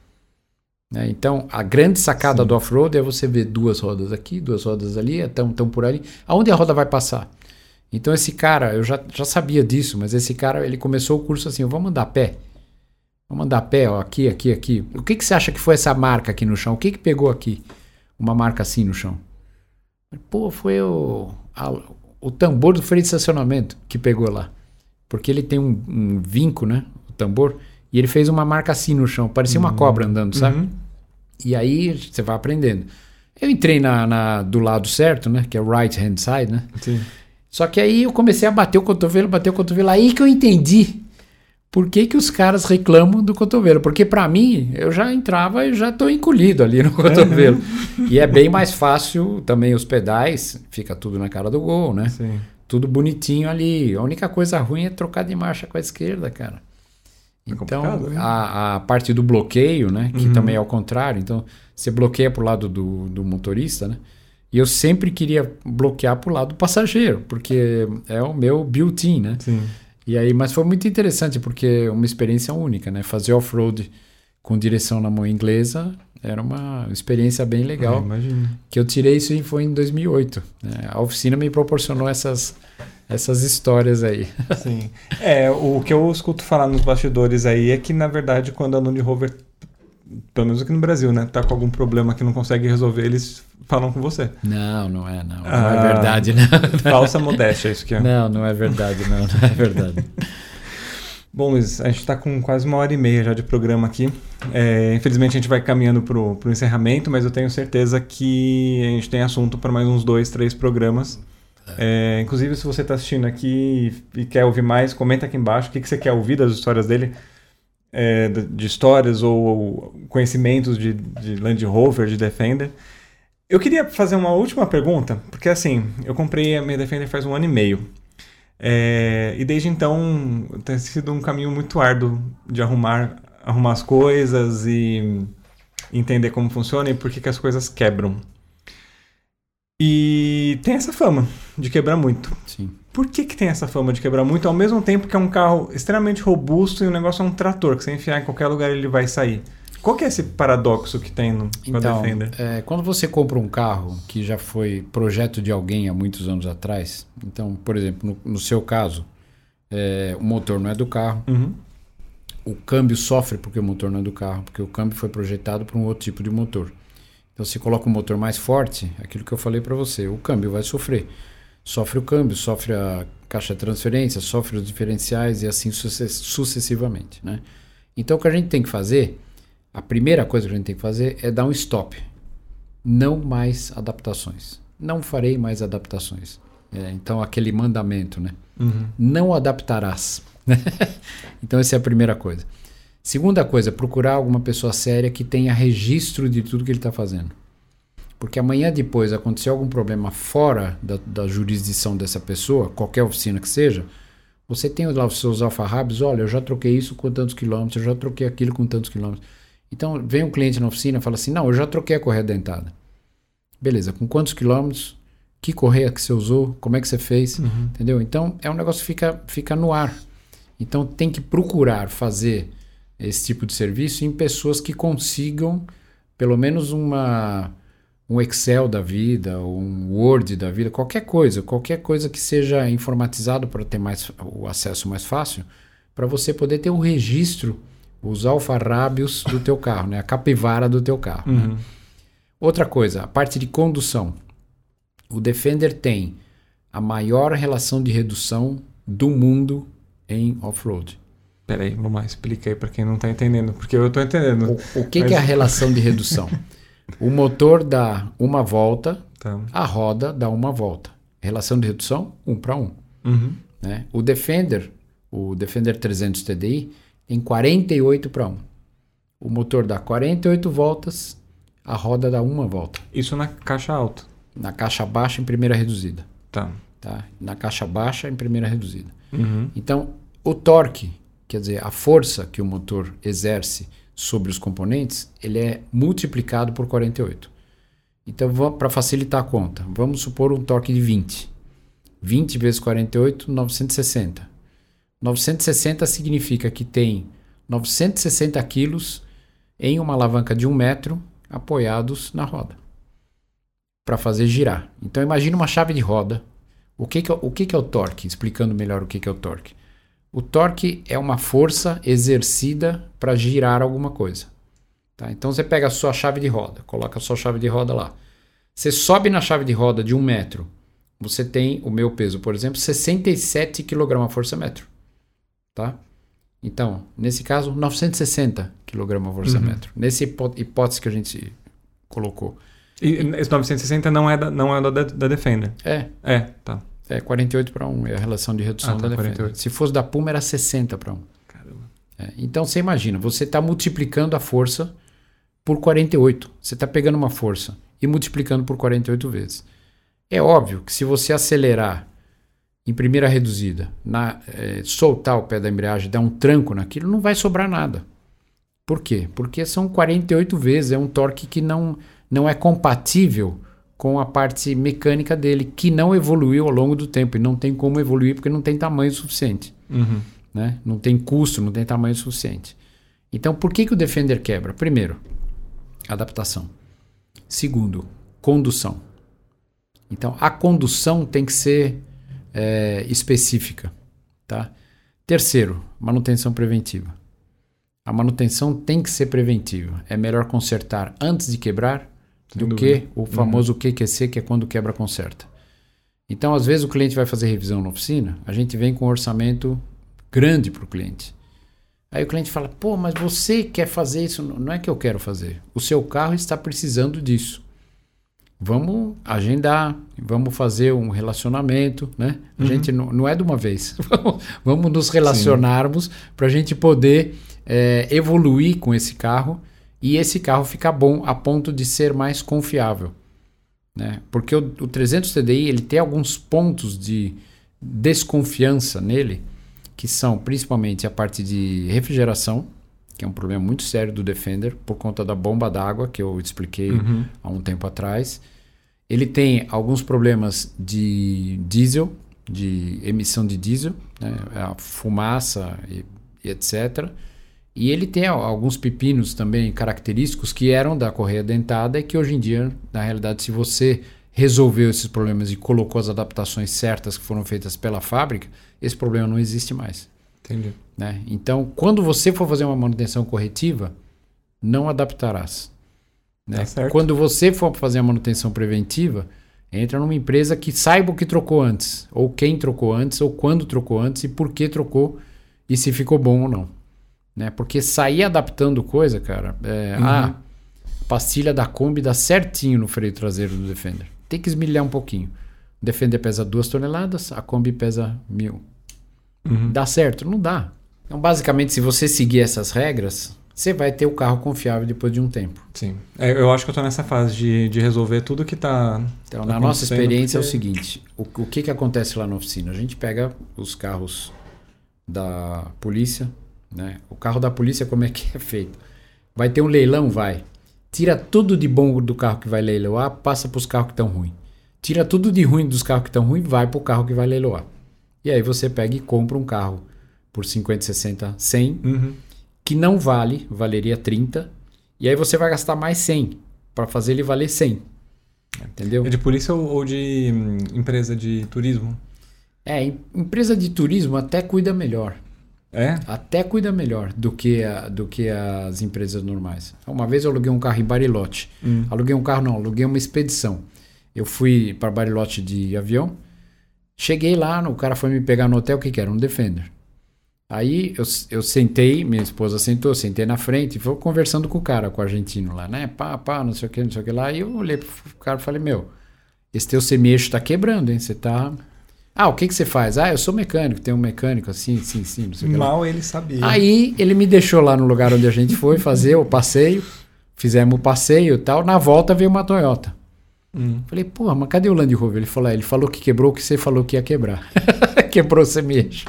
Né? Então, a grande sacada Sim. do off-road é você ver duas rodas aqui, duas rodas ali, estão tão por ali. Aonde a roda vai passar? Então, esse cara, eu já, já sabia disso, mas esse cara, ele começou o curso assim, vamos andar a pé. Vamos andar a pé, ó, aqui, aqui, aqui. O que, que você acha que foi essa marca aqui no chão? O que, que pegou aqui? Uma marca assim no chão. Pô, foi o, a, o tambor do freio de estacionamento que pegou lá. Porque ele tem um, um vinco, né? O tambor. E ele fez uma marca assim no chão, parecia uma uhum. cobra andando, sabe? Uhum. E aí você vai aprendendo. Eu entrei na, na, do lado certo, né? Que é o right hand side, né? Sim. Só que aí eu comecei a bater o cotovelo, bater o cotovelo. Aí que eu entendi por que, que os caras reclamam do cotovelo. Porque para mim, eu já entrava e já estou encolhido ali no cotovelo. Uhum. E é bem mais fácil também os pedais, fica tudo na cara do gol, né? Sim. Tudo bonitinho ali. A única coisa ruim é trocar de marcha com a esquerda, cara. É então, né? a, a parte do bloqueio, né? Que Uhum. também é ao contrário. Então, você bloqueia pro lado do, do motorista, né? E eu sempre queria bloquear pro lado do passageiro, porque é o meu built-in, né? Sim. E aí, mas foi muito interessante, porque é uma experiência única, né? Fazer off-road com direção na mão inglesa era uma experiência bem legal. É, imagino. Que eu tirei isso e foi em 2008. né? A oficina me proporcionou essas, essas histórias aí. Sim. É, o que eu escuto falar nos bastidores aí é que, na verdade, quando a Land Rover, pelo menos aqui no Brasil, né, tá com algum problema que não consegue resolver, eles falam com você. Não, não é, não. Não Ah. é verdade, não. Falsa modéstia, isso que é. Não, não é verdade, não. Não é verdade. Bom, Luiz, a gente está com quase uma hora e meia já de programa aqui. É, infelizmente a gente vai caminhando para o encerramento, mas eu tenho certeza que a gente tem assunto para mais uns dois, três programas. É, inclusive, se você está assistindo aqui e, quer ouvir mais, comenta aqui embaixo o que, que você quer ouvir das histórias dele, é, de, de histórias ou, ou conhecimentos de, de Land Rover, de Defender. Eu queria fazer uma última pergunta, porque assim, eu comprei a minha Defender faz um ano e meio. É, e desde então tem sido um caminho muito árduo de arrumar, arrumar as coisas e entender como funciona e por que, que as coisas quebram. E tem essa fama de quebrar muito. Sim. Por que, que tem essa fama de quebrar muito ao mesmo tempo que é um carro extremamente robusto e o negócio é um trator, que você enfiar em qualquer lugar ele vai sair? Qual que é esse paradoxo que tem no, com a Então, Defender? é, quando você compra um carro que já foi projeto de alguém há muitos anos atrás, então, por exemplo, no, no seu caso, é, o motor não é do carro, Uhum. o câmbio sofre porque o motor não é do carro, porque o câmbio foi projetado para um outro tipo de motor. Então, se coloca um motor mais forte, aquilo que eu falei para você, o câmbio vai sofrer. Sofre o câmbio, sofre a caixa de transferência, sofre os diferenciais e assim suce- sucessivamente. Né? Então, o que a gente tem que fazer, a primeira coisa que a gente tem que fazer é dar um stop. Não mais adaptações. Não farei mais adaptações. É, então, aquele mandamento, né? Uhum. não adaptarás. então, essa é a primeira coisa. Segunda coisa, procurar alguma pessoa séria que tenha registro de tudo que ele está fazendo. Porque amanhã depois acontecer algum problema fora da, da jurisdição dessa pessoa, qualquer oficina que seja, você tem lá os seus alfarrábios, olha, eu já troquei isso com tantos quilômetros, eu já troquei aquilo com tantos quilômetros. Então, vem um cliente na oficina e fala assim, não, eu já troquei a correia dentada. Beleza, com quantos quilômetros? Que correia que você usou? Como é que você fez? Uhum. Entendeu? Então, é um negócio que fica, fica no ar. Então, tem que procurar fazer esse tipo de serviço em pessoas que consigam, pelo menos, uma, um Excel da vida, um Word da vida, qualquer coisa, qualquer coisa que seja informatizado para ter mais, o acesso mais fácil, para você poder ter um registro, os alfarrábios do teu carro, né? a capivara do teu carro. né? Uhum. Outra coisa, a parte de condução. O Defender tem a maior relação de redução do mundo em off-road. Peraí, vamos lá, explica aí pra quem não tá entendendo, porque eu tô entendendo. O, o que, Mas- que é a relação de redução? o motor dá uma volta, Tá. a roda dá uma volta. Relação de redução, um para um. Uhum. Né? O Defender, o Defender 300 TDI, tem 48 para 1. O motor dá 48 voltas, a roda dá uma volta. Isso na caixa alta. Na caixa baixa, em primeira reduzida. Tá. Tá? Na caixa baixa, em primeira reduzida. Uhum. Então, o torque, quer dizer, a força que o motor exerce sobre os componentes, ele é multiplicado por 48. Então, para facilitar a conta, vamos supor um torque de 20. 20 vezes 48, 960. 960 significa que tem 960 quilos em uma alavanca de um metro apoiados na roda para fazer girar. Então, imagine uma chave de roda o que, que, é, o que, que é o torque? Explicando melhor o que, que é o torque. O torque é uma força exercida para girar alguma coisa. Tá? Então você pega a sua chave de roda, coloca a sua chave de roda lá. Você sobe na chave de roda de um metro. Você tem o meu peso, por exemplo, 67 kg força metro. Tá? Então, nesse caso, 960 kg força Uhum. metro. Nessa hipó- hipótese que a gente colocou. E esse 960 não é da, não é da, da Defender. É, É, tá. É 48 para 1 é a relação de redução Ah, tá, da. 48. Se fosse da Puma era 60 para 1. Caramba. É, então você imagina, você está multiplicando a força por 48. Você está pegando uma força e multiplicando por 48 vezes. É óbvio que se você acelerar em primeira reduzida, na, é, soltar o pé da embreagem, dar um tranco naquilo, não vai sobrar nada. Por quê? Porque são 48 vezes, é um torque que não, não é compatível com a parte mecânica dele, que não evoluiu ao longo do tempo. E não tem como evoluir porque não tem tamanho suficiente. Uhum. Né? Não tem custo, não tem tamanho suficiente. Então, por que, que o Defender quebra? Primeiro, adaptação. Segundo, condução. Então, a condução tem que ser é, específica. Tá? Terceiro, manutenção preventiva. A manutenção tem que ser preventiva. É melhor consertar antes de quebrar Sem do dúvida. que o famoso uhum. QQC, que é quando quebra, conserta. Então, às vezes, o cliente vai fazer revisão na oficina, a gente vem com um orçamento grande para o cliente. Aí o cliente fala: pô, mas você quer fazer isso? Não é que eu quero fazer. O seu carro está precisando disso vamos agendar, vamos fazer um relacionamento, né? A uhum. gente não, não, é de uma vez. vamos nos relacionarmos para a gente poder é, evoluir com esse carro e esse carro ficar bom a ponto de ser mais confiável. Né? Porque o, o 300 TDI ele tem alguns pontos de desconfiança nele, que são principalmente a parte de refrigeração, que é um problema muito sério do Defender por conta da bomba d'água que eu expliquei uhum. há um tempo atrás. Ele tem alguns problemas de diesel, de emissão de diesel, né? a fumaça e, e, etc. E ele tem alguns pepinos também característicos que eram da correia dentada e que hoje em dia, na realidade, se você resolveu esses problemas e colocou as adaptações certas que foram feitas pela fábrica, esse problema não existe mais. Entendi. Né? Então, quando você for fazer uma manutenção corretiva, não adaptarás. Né? Tá quando você for fazer a manutenção preventiva, entra numa empresa que saiba o que trocou antes, ou quem trocou antes, ou quando trocou antes, e por que trocou, e se ficou bom ou não. Né? Porque sair adaptando coisa, cara, é, uhum. ah, pastilha da Kombi dá certinho no freio traseiro do Defender. Tem que esmilhar um pouquinho. O Defender pesa 2 toneladas, a Kombi pesa mil. Uhum. Dá certo? Não dá. Então, basicamente, se você seguir essas regras, você vai ter o carro confiável depois de um tempo. Sim. É, eu acho que eu estou nessa fase de, de resolver tudo que está. Então, na nossa experiência porque... é o seguinte: o, o que, que acontece lá na oficina? A gente pega os carros da polícia, né? O carro da polícia, como é que é feito? Vai ter um leilão? Vai. Tira tudo de bom do carro que vai leiloar, passa para os carros que estão ruins. Tira tudo de ruim dos carros que estão ruins, vai para o carro que vai leiloar. E aí você pega e compra um carro por 50, 60, 100, uhum. que não vale, valeria 30, e aí você vai gastar mais 100 para fazer ele valer 100. Entendeu? É de polícia ou de hum, empresa de turismo? É, empresa de turismo até cuida melhor. É? Até cuida melhor do que, a, do que as empresas normais. Uma vez eu aluguei um carro em Bariloche. Hum. Aluguei um carro, não, aluguei uma expedição. Eu fui para Bariloche de avião. Cheguei lá, o cara foi me pegar no hotel, o que, que era? Um Defender. Aí eu, eu sentei, minha esposa sentou, sentei na frente e foi conversando com o cara, com o argentino lá, né? Pá, pá, não sei o que, não sei o que lá. E eu olhei pro cara e falei, meu, esse teu semi-eixo tá quebrando, hein? Você tá ah, o que, que você faz? Ah, eu sou mecânico, tenho um mecânico assim, sim, sim. Não sei Mal ele sabia. Aí ele me deixou lá no lugar onde a gente foi fazer o passeio, fizemos o passeio e tal. Na volta veio uma Toyota. Hum. Falei, porra, mas cadê o Land Rover? Ele falou, é, ele falou que quebrou o que você falou que ia quebrar. Quebrou o semi-eixo.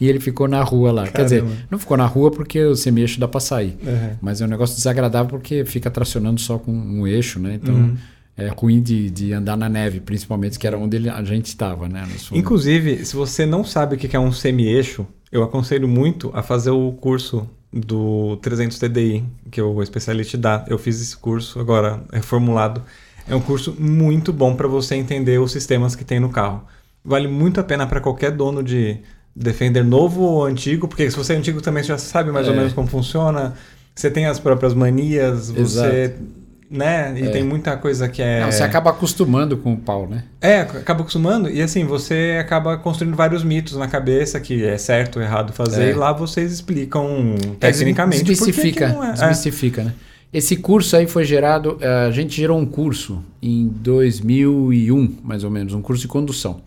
E ele ficou na rua lá. Caramba. Quer dizer, não ficou na rua porque o semi-eixo dá pra sair. Uhum. Mas é um negócio desagradável porque fica tracionando só com um eixo, né? Então. Uhum é ruim de, de andar na neve, principalmente, que era onde a gente estava, né? Inclusive, se você não sabe o que é um semi-eixo, eu aconselho muito a fazer o curso do 300 TDI, que o especialista dá. Eu fiz esse curso agora reformulado. É um curso muito bom para você entender os sistemas que tem no carro. Vale muito a pena para qualquer dono de Defender novo ou antigo, porque se você é antigo também já sabe mais é. ou menos como funciona. Você tem as próprias manias, você Exato né? E é. tem muita coisa que é. Não, você acaba acostumando com o pau, né? É, acaba acostumando e assim, você acaba construindo vários mitos na cabeça que é certo ou errado fazer, é. e lá vocês explicam é, tecnicamente. Desmistifica, é. desmistifica, né? Esse curso aí foi gerado, eh, a gente gerou um curso em 2001, mais ou menos, um curso de condução.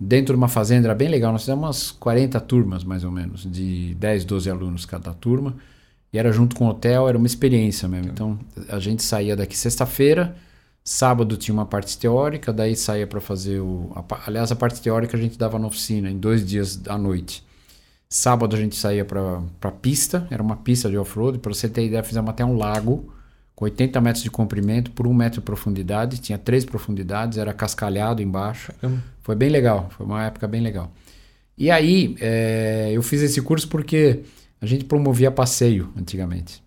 Dentro de uma fazenda era bem legal, nós fizemos umas 40 turmas, mais ou menos, de 10, 12 alunos cada turma. E era junto com o hotel, era uma experiência mesmo. Então a gente saía daqui sexta-feira, Sábado tinha uma parte teórica, daí saía para fazer o. A, aliás, a parte teórica a gente dava na oficina, em dois dias à noite. Sábado a gente saía para pista, era uma pista de off-road. Para você ter ideia, fizemos até um lago com 80 metros de comprimento por um metro de profundidade. Tinha três profundidades, era cascalhado embaixo. Foi bem legal, foi uma época bem legal. E aí, é, eu fiz esse curso porque a gente promovia passeio antigamente.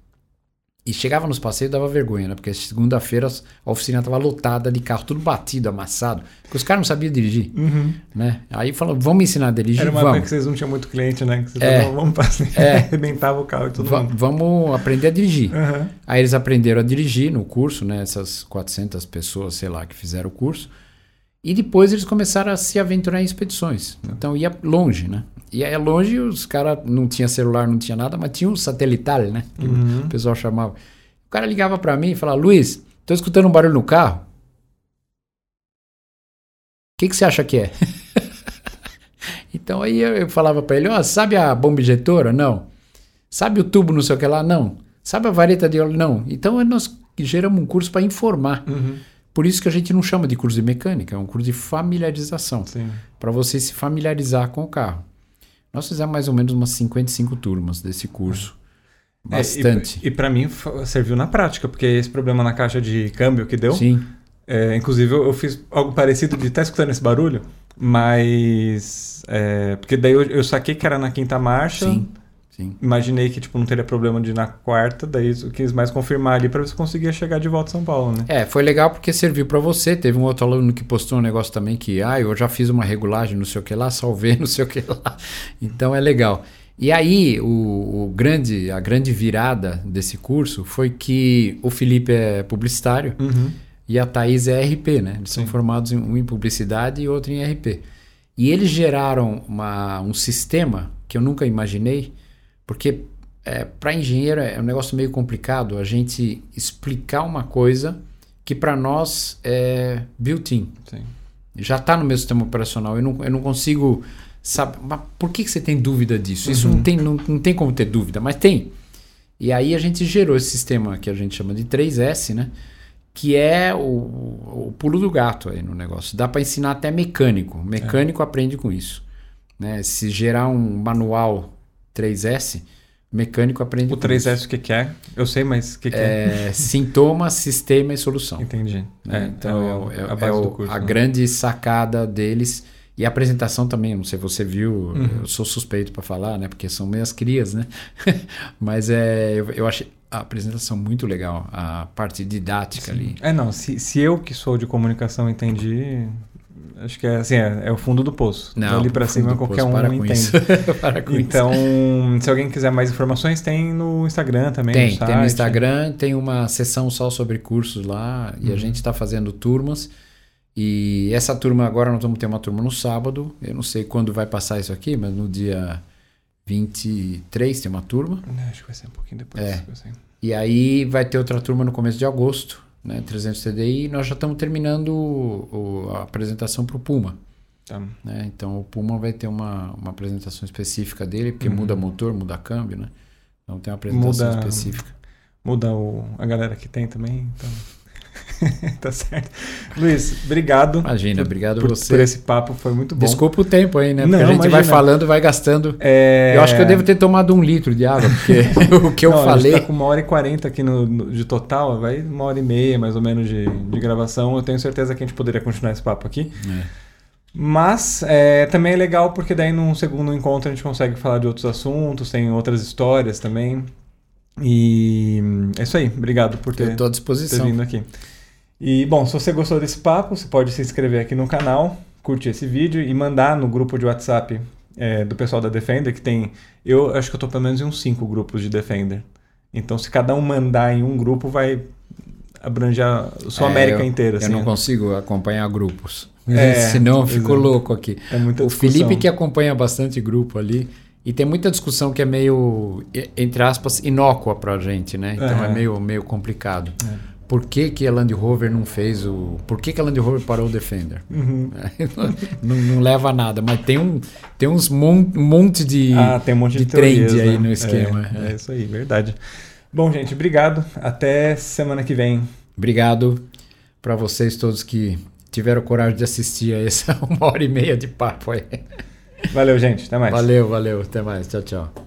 E chegava nos passeios dava vergonha, né? Porque segunda-feira a oficina tava lotada de carro, tudo batido, amassado. Porque os caras não sabiam dirigir, uhum. né? Aí falou, vamos ensinar a dirigir, Era uma vamos. época que vocês não tinham muito cliente, né? Que vocês É. falavam, vamos passar, É. arrebentava o carro e tudo Va- mundo. vamos aprender a dirigir. Uhum. Aí eles aprenderam a dirigir no curso, né? Essas 400 pessoas, sei lá, que fizeram o curso. E depois eles começaram a se aventurar em expedições. Então ia longe, né? E aí longe os caras não tinha celular, não tinha nada, mas tinha um satelital, né? Que Uhum. o pessoal chamava. O cara ligava pra mim e falava: Luiz, tô escutando um barulho no carro. O que, que você acha que é? então aí eu falava pra ele: Ó, sabe a bomba injetora? Não. Sabe o tubo, não sei o que lá? Não. Sabe a vareta de óleo? Não. Então nós geramos um curso para informar. Uhum. Por isso que a gente não chama de curso de mecânica, é um curso de familiarização para você se familiarizar com o carro. Nós fizemos mais ou menos umas 55 turmas desse curso. É, Bastante. e e para mim serviu na prática, porque esse problema na caixa de câmbio que deu. Sim. É, inclusive, eu, eu fiz algo parecido de estar escutando esse barulho, mas. é, porque daí eu, eu saquei que era na quinta marcha. Sim. Sim. Imaginei que tipo, não teria problema de ir na quarta, daí eu quis mais confirmar ali para ver se conseguia chegar de volta a São Paulo, né? É, foi legal porque serviu para você. Teve um outro aluno que postou um negócio também que, ah, eu já fiz uma regulagem, não sei o que lá, salvei, não sei o que lá. Então é legal. E aí, o, o grande, a grande virada desse curso foi que o Felipe é publicitário Uhum. e a Thaís é RP, né? Eles são Sim. formados em, um em publicidade e outro em RP. E eles geraram uma, um sistema que eu nunca imaginei, porque para engenheiro é um negócio meio complicado a gente explicar uma coisa que para nós é built-in. Já está no meu sistema operacional. Eu não, eu não consigo. Sabe, mas por que, que você tem dúvida disso? Isso não, tem, não, não tem como ter dúvida, mas tem. E aí a gente gerou esse sistema que a gente chama de 3S, né? Que é o, o pulo do gato aí no negócio. Dá para ensinar até mecânico. Mecânico aprende com isso. Né? Se gerar um manual 3S, mecânico aprende O com isso. 3S o que, que é? Eu sei, mas o que, que é? É sintoma, sistema e solução. Entendi. né? então é, o- é- a base é o- do curso. a né? grande sacada deles. E a apresentação também, não sei se você viu, Uhum. eu sou suspeito para falar, né? Porque são meias crias, né? Mas é, eu, eu achei a apresentação muito legal, a parte didática ali. É, não, se, se eu que sou de comunicação entendi, acho que é assim, é, é o fundo do poço. ali pra fundo cima qualquer poço, um para entende. isso. para Então, se alguém quiser mais informações, tem no Instagram também. Tem, no tem no. Instagram, tem uma sessão só sobre cursos lá e Uhum. a gente está fazendo turmas. E essa turma agora nós vamos ter uma turma no sábado. Eu não sei quando vai passar isso aqui, mas no dia 23 tem uma turma. Acho que vai ser um pouquinho depois. É. E aí vai ter outra turma no começo de agosto, né? 300 TDI. Nós já estamos terminando o- o- a apresentação para o Puma. Tá. Né? Então o Puma vai ter uma, uma apresentação específica dele, porque Uhum. muda motor, muda câmbio, né? Então tem uma apresentação Muda- específica. Muda o, a galera que tem também, então. tá certo. Luiz, obrigado. Imagina, por- obrigado por, você. por esse papo, foi muito bom. Desculpa o tempo aí, né? Porque Não, a gente vai imagina. falando, vai gastando. É... Eu acho que eu devo ter tomado um litro de água, porque o que eu Não, A falei. gente tá com uma hora e quarenta aqui no, no- de total, vai uma hora e meia mais ou menos de, de gravação. Eu tenho certeza que a gente poderia continuar esse papo aqui. É. Mas é, também é legal porque daí num segundo encontro a gente consegue falar de outros assuntos, tem outras histórias também. E é isso aí. Obrigado por ter, à ter disposição. vindo aqui. E bom, se você gostou desse papo, você pode se inscrever aqui no canal, curtir esse vídeo e mandar no grupo de WhatsApp é, do pessoal da Defender, que tem. Eu acho que eu tô pelo menos em uns cinco grupos de Defender. Então, se cada um mandar em um grupo, vai abranger a sua É, América eu- inteira. Eu assim, não né? consigo acompanhar grupos. É, Senão eu fico louco aqui. É muita o. Felipe que acompanha bastante grupo ali. E tem muita discussão que é meio, entre aspas, inócua pra gente, né? Então é, É. meio, meio complicado. É. Por que, que a Land Rover não fez o. Por que, que a Land Rover parou o Defender? Uhum. não, não leva a nada, mas tem, um, tem uns mon, monte de, Ah, tem um monte de, de trend teorias, aí né? no esquema. É, É. é isso aí, verdade. Bom, gente, obrigado. Até semana que vem. Obrigado. para vocês todos que tiveram coragem de assistir a essa uma hora e meia de papo aí. Valeu, gente. Até mais. Valeu, valeu. Até mais. Tchau, tchau.